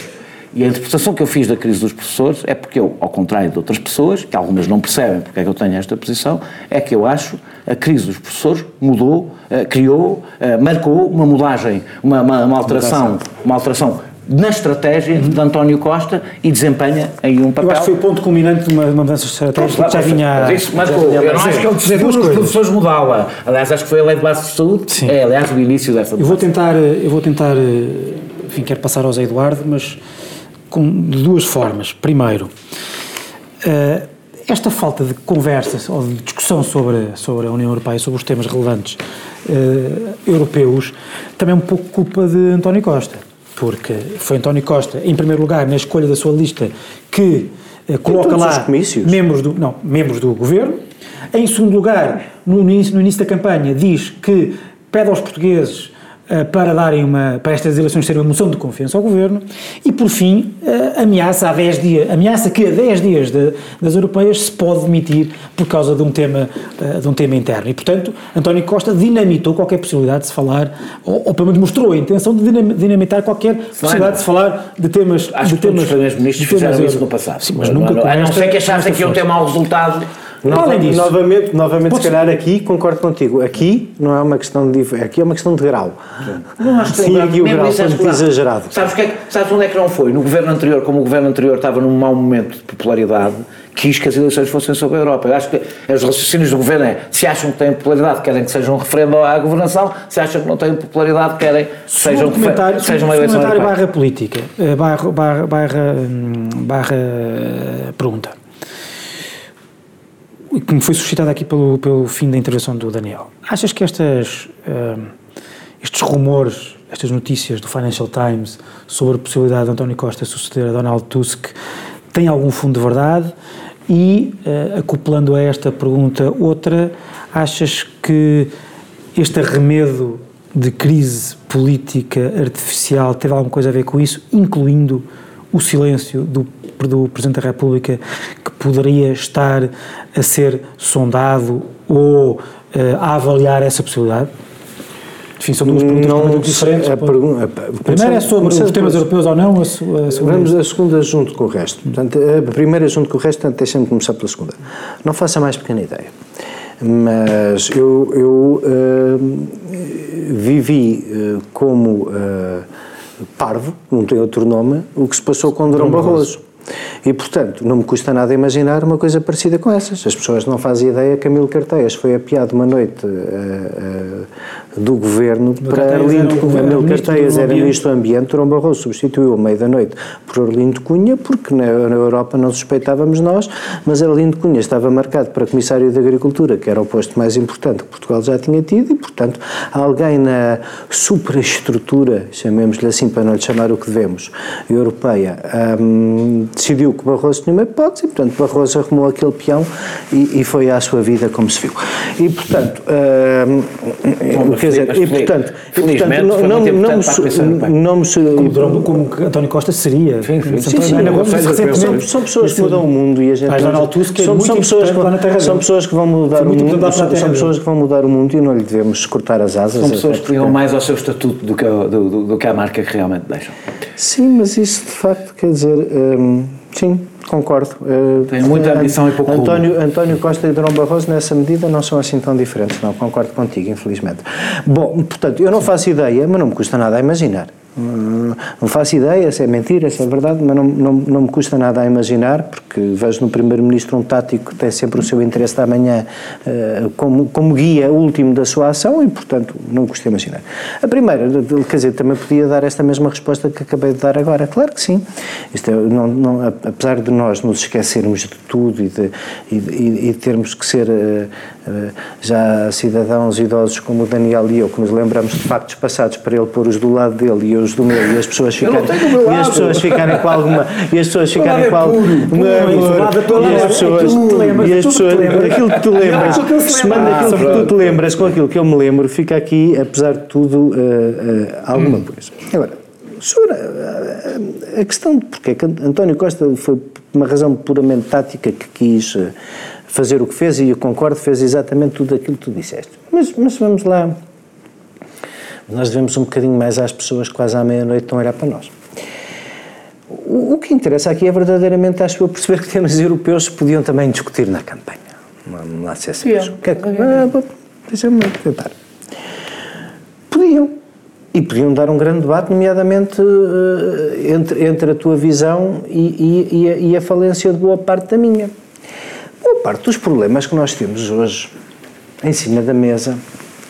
E a interpretação que eu fiz da crise dos professores é porque eu, ao contrário de outras pessoas, que algumas não percebem porque é que eu tenho esta posição, é que eu acho a crise dos professores mudou, uh, criou, uh, marcou uma mudagem, uma, uma, uma alteração, uma alteração na estratégia de António Costa e desempenha aí um papel. Eu acho que foi o ponto culminante de uma, uma mudança estratégica que já vinha. Mas isso, mas já eu não acho que ele decidiu as professores mudá-la. Aliás, acho que foi a lei de base de saúde. Sim. É, aliás, o início dessa Eu vou tentar, eu vou tentar, enfim, quero passar ao Zé Eduardo, mas com, de duas formas. Primeiro, uh, esta falta de conversa ou de discussão sobre, sobre a União Europeia, sobre os temas relevantes uh, europeus, também é um pouco culpa de António Costa, porque foi António Costa, em primeiro lugar, na escolha da sua lista, que uh, coloca lá membros do, não, membros do governo. Em segundo lugar, no início, no início da campanha, diz que pede aos portugueses para darem uma para estas eleições serem uma moção de confiança ao governo e por fim ameaça a 10 dias ameaça que a 10 dias de, das europeias se pode demitir por causa de um tema de um tema interno. E portanto António Costa dinamitou qualquer possibilidade de se falar ou, ou pelo menos mostrou a intenção de dinamitar qualquer possibilidade de se falar de temas Acho de que temas, os primeiros ministros fizeram isso no passado. Sim, mas nunca a não ser que achassem que iam ter mau resultado Nova, novamente, novamente se calhar aqui concordo contigo. Aqui não é uma questão de aqui é uma questão de grau. Não acho que Sim, aqui o grau foi muito exagerado. Sabes, que é, sabes onde é que não foi? No governo anterior, como o governo anterior estava num mau momento de popularidade, quis que as eleições fossem sobre a Europa. Eu acho que os raciocínios do governo é se acham que têm popularidade, querem que seja um referendo à governação, se acham que não têm popularidade, querem que seja um comentário, seja uma eleição comentário barra política, barra, barra, barra, barra pergunta que me foi suscitada aqui pelo, pelo fim da intervenção do Daniel. Achas que estas, uh, estes rumores, estas notícias do Financial Times sobre a possibilidade de António Costa suceder a Donald Tusk têm algum fundo de verdade? E, uh, acoplando a esta pergunta outra, achas que este arremedo de crise política artificial teve alguma coisa a ver com isso, incluindo o silêncio do, do Presidente da República que poderia estar a ser sondado ou uh, a avaliar essa possibilidade? Enfim, são duas perguntas não, muito diferentes. A, pergunta, a primeira é sobre os temas europeus ou não, a, a segunda Vamos a segunda junto com o resto. Portanto, a primeira junto com o resto, portanto, deixa-me começar pela segunda. Não faça mais pequena ideia. Mas eu, eu uh, vivi uh, como parvo, não tem outro nome, o que se passou com Durão Barroso. E, portanto, não me custa nada imaginar uma coisa parecida com essas. As pessoas não fazem ideia que Camilo Carteias foi apiado uma noite uh, uh, do governo para Arlindo Cunha. Camilo Carteias era ministro do Ambiente, Durão Barroso substituiu à meia da noite por Arlindo Cunha, porque na, na, Europa não suspeitávamos nós, mas Arlindo Cunha estava marcado para Comissário da Agricultura, que era o posto mais importante que Portugal já tinha tido, e, portanto, alguém na superestrutura, chamemos-lhe assim para não lhe chamar o que devemos, europeia, um, decidiu que Barroso tinha uma hipótese, e, portanto, Barroso arrumou aquele peão e, e foi à sua vida como se viu. E, portanto, uh, quer dizer, e, portanto, e, portanto não, não, não, não me... Como, como António Costa seria. Sim, sim, sim, sim são, são pessoas que mudam o mundo e a gente... É são, pessoas que, São pessoas vão mudar o mundo, são, são pessoas que vão mudar o mundo e não lhe devemos cortar as asas. São pessoas que ligam mais ao seu estatuto do que, do, do, do que à marca que realmente deixam. Sim, mas isso de facto quer dizer... Hum, sim, concordo. Tem muita ambição e pouco António, António Costa e Durão Barroso, nessa medida, não são assim tão diferentes. Não, concordo contigo, infelizmente. Bom, portanto, eu não faço ideia, mas não me custa nada a imaginar. Não faço ideia se é mentira, se é verdade, mas não, não, não me custa nada a imaginar, porque vejo no Primeiro-Ministro um tático que tem sempre o seu interesse da manhã uh, como, como guia último da sua ação e, portanto, não me custa imaginar. A primeira, quer dizer, também podia dar esta mesma resposta que acabei de dar agora. Claro que sim. Isto é, não, não, apesar de nós nos esquecermos de tudo e de, e, e, termos que ser uh, uh, já cidadãos idosos como o Daniel e eu, que nos lembramos de factos passados para ele pôr os do lado dele e eu os do meu e as pessoas ficarem e as pessoas ficarem com alguma e as pessoas ficarem com alguma e as pessoas e as pessoas aquilo que tu lembras se manda aquilo que tu te lembras com aquilo que eu me lembro fica aqui apesar de tudo alguma coisa. Agora sobre a questão de porque é que António Costa foi uma razão puramente tática que quis fazer o que fez e eu concordo fez exatamente tudo aquilo que tu disseste. Mas, mas vamos lá nós devemos um bocadinho mais às pessoas quase à meia-noite não era para nós. O, o, que interessa aqui é verdadeiramente, acho eu, perceber que temas europeus se podiam também discutir na campanha. Ser. Yeah. Que é que, ah, Deixa-me tentar. Podiam. e podiam dar um grande debate, nomeadamente uh, entre, entre a tua visão e, e, e, a, e, a, falência de boa parte da minha. Boa parte dos problemas que nós temos hoje em cima da mesa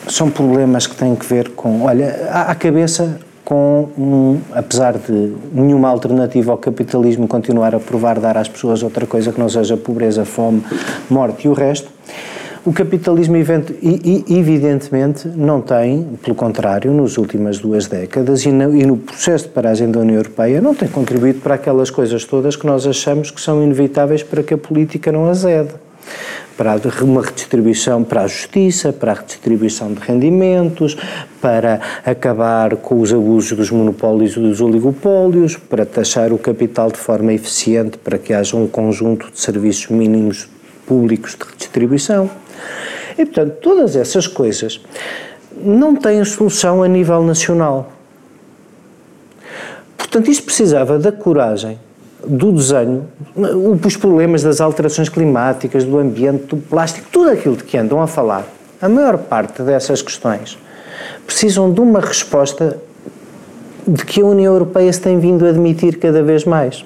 são problemas que têm que ver com, olha, à, cabeça com, um, apesar de nenhuma alternativa ao capitalismo continuar a provar dar às pessoas outra coisa que não seja pobreza, fome, morte e o resto, o capitalismo, evidentemente, não tem, pelo contrário, nas últimas duas décadas e no, processo de paragem da União Europeia, não tem contribuído para aquelas coisas todas que nós achamos que são inevitáveis para que a política não azede. Para uma redistribuição para a justiça, para a redistribuição de rendimentos, para acabar com os abusos dos monopólios e dos oligopólios, para taxar o capital de forma eficiente para que haja um conjunto de serviços mínimos públicos de redistribuição. E, portanto, todas essas coisas não têm solução a nível nacional. Portanto, isto precisava da coragem do desenho, os problemas das alterações climáticas, do ambiente, do plástico, tudo aquilo de que andam a falar, a maior parte dessas questões precisam de uma resposta de que a União Europeia se tem vindo a admitir cada vez mais.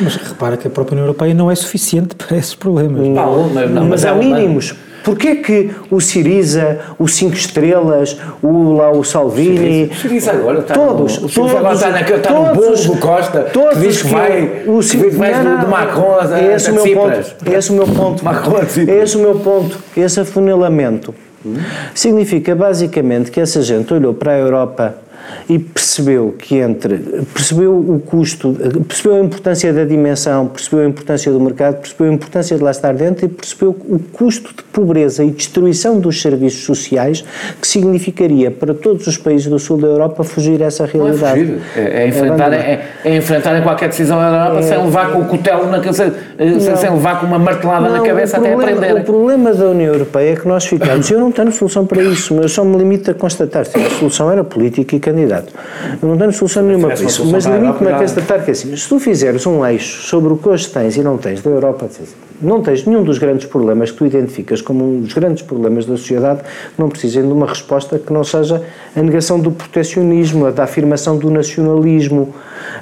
Mas repara que a própria União Europeia não é suficiente para esses problemas. Não, não, não mas há mínimos. Porquê que o Siriza, o Cinco Estrelas, o, lá, o Salvini... Siriza agora está todos, no, o todos, agora está, na, está no bolo do Costa, todos que diz que vai, o, que diz vai do, do Macron a, a, esse a, meu ponto, esse é o meu ponto. Macron a esse é o meu ponto. Esse afunilamento hum? significa basicamente que essa gente olhou para a Europa e percebeu que entre percebeu o custo, percebeu a importância da dimensão, percebeu a importância do mercado, percebeu a importância de lá estar dentro e percebeu o custo de pobreza e destruição dos serviços sociais que significaria para todos os países do sul da Europa fugir a essa realidade. Não é, fugir, é, é enfrentar, é, é, enfrentar qualquer decisão da Europa sem levar com o cutelo na cabeça, sem, sem levar com uma martelada não, na cabeça até aprender. O problema da União Europeia é que nós ficamos, eu não tenho solução para isso, mas eu só me limito a constatar se a solução era política e candidato. Eu não tenho solução nenhuma para isso, mas limito-me a constatar que é assim, se tu fizeres um eixo sobre o que hoje tens e não tens da Europa, não tens nenhum dos grandes problemas que tu identificas como um dos grandes problemas da sociedade, não precisem de uma resposta que não seja a negação do proteccionismo, a da afirmação do nacionalismo.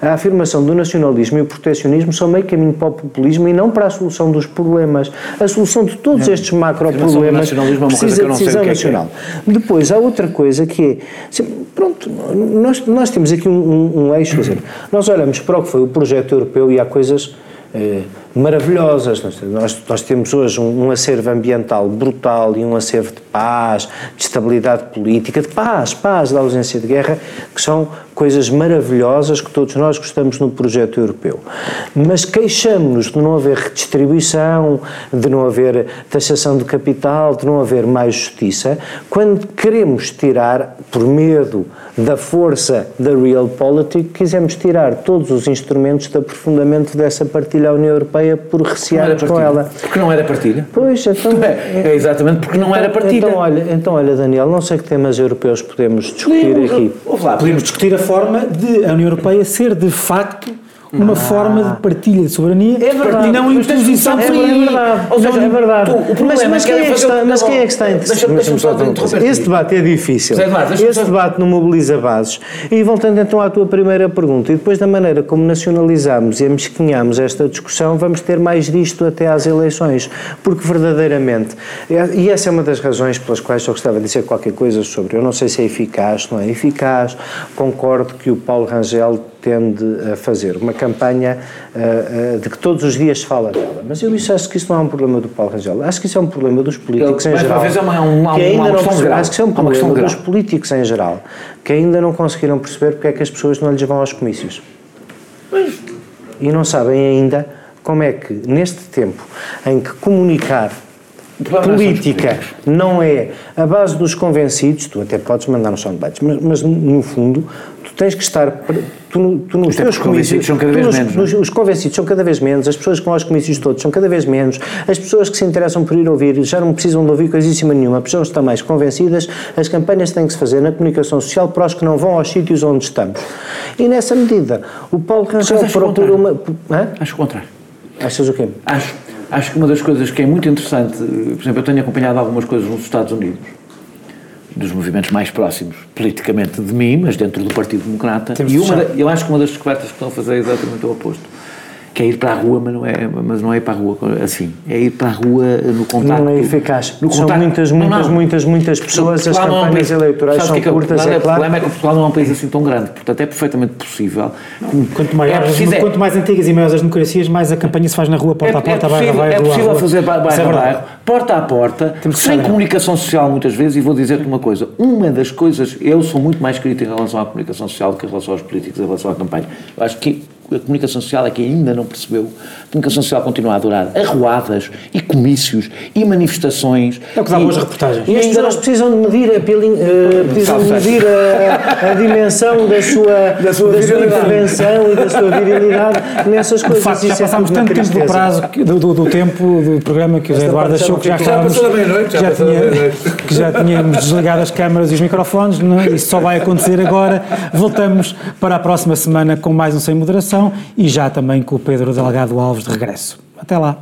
A afirmação do nacionalismo e o proteccionismo são meio caminho para o populismo e não para a solução dos problemas. A solução de todos estes macro-problemas precisa de decisão é nacional. É. Depois, há outra coisa que é, pronto, nós, nós temos aqui um, um, um eixo, dizer, nós olhamos para o que foi o projeto europeu e há coisas eh, maravilhosas. Nós, nós temos hoje um, um, acervo ambiental brutal e um acervo de paz, de estabilidade política, de paz, paz, da ausência de guerra, que são coisas maravilhosas que todos nós gostamos no projeto europeu. Mas queixamos-nos de não haver redistribuição, de não haver taxação de capital, de não haver mais justiça, quando queremos tirar, por medo da força da realpolitik, quisemos tirar todos os instrumentos de aprofundamento dessa partilha à União Europeia por recearmos com ela. Porque não era partilha? Pois, então... É, é exatamente porque não era partilha. Então olha, então, olha, Daniel, não sei que temas europeus podemos discutir podemos, aqui. Lá, podemos discutir a forma de a União Europeia ser de facto uma ah. forma de partilha de soberania é verdade. e não imposição é, verdade. Ou seja, é verdade. O, mas, mas, quem é que está, mas quem é que está interessado? Esse debate é difícil. Esse debate não mobiliza bases. E voltando então à tua primeira pergunta, e depois da maneira como nacionalizamos e amesquinhamos esta discussão, vamos ter mais disto até às eleições. Porque verdadeiramente, e essa é uma das razões pelas quais eu gostava de dizer qualquer coisa sobre, eu não sei se é eficaz, não é eficaz, concordo que o Paulo Rangel tende a fazer uma campanha uh, uh, de que todos os dias se fala dela. Mas eu isso, acho que isso não é um problema do Paulo Rangel. Acho que isso é um problema dos políticos em geral. É uma, uma, que ainda não perceberam, acho que isso é um problema dos políticos em geral, que ainda não conseguiram perceber porque é que as pessoas não lhes vão aos comícios. E não sabem ainda como é que, neste tempo em que comunicar política não é a base dos convencidos, tu até podes mandar um soundbites, mas, mas no fundo tu tens que estar tu, tu nos teus comícios são cada vez menos. Nos, os convencidos são cada vez menos, as pessoas que vão aos comícios todos são cada vez menos, as pessoas que se interessam por ir ouvir já não precisam de ouvir coisíssima nenhuma, as pessoas estão mais convencidas, as campanhas têm que se fazer na comunicação social para os que não vão aos sítios onde estamos. E nessa medida, o Paulo Rangel procura uma. Hã? Acho o contrário. Achas o quê? Acho, acho que uma das coisas que é muito interessante, por exemplo, eu tenho acompanhado algumas coisas nos Estados Unidos dos movimentos mais próximos politicamente de mim, mas dentro do Partido Democrata. Temos e uma eu acho que uma das descobertas que estão a fazer é exatamente o oposto. Que é ir para a rua, mas não é, mas não é ir para a rua assim. É ir para a rua no contacto. Não é eficaz. No São muitas, Não, muitas, não. muitas, mutas pessoas. As é campanhas país- eleitorais são que é é curtas, é claro. O problema é que Portugal não é um país assim tão grande, portanto é perfeitamente possível. Quanto, maior, é é- quanto mais antigas e maiores as democracias, mais a campanha se faz na rua, porta a porta, é bairro bairro, é possível fazer bairro é a bairro, porta a porta, sem comunicação social muitas vezes, e vou dizer-te uma coisa, uma das coisas, eu sou muito mais crítico em relação à comunicação social do que em relação aos políticos, em relação à campanha. Eu acho que a comunicação social é que ainda não percebeu. A comunicação social continua a adorar arruadas e comícios e manifestações. É o que dá e- boas reportagens. E as ainda pessoas não- precisam de medir, a, eh, precisam de medir a, a dimensão da sua, da sua sua, virilidade. intervenção e da sua virilidade nessas De coisas. facto, já Isso é passámos uma tanto tempo do prazo, que- do, do- do tempo do programa que o Zé Eduardo achou que já estávamos. Já passou da meia-noite, já já da tinha- meia-noite. que já tínhamos desligado as câmaras e os microfones, não é? isso só vai acontecer agora. Voltamos para a próxima semana com mais um Sem Moderação e já também com o Pedro Delgado Alves de regresso. Até lá.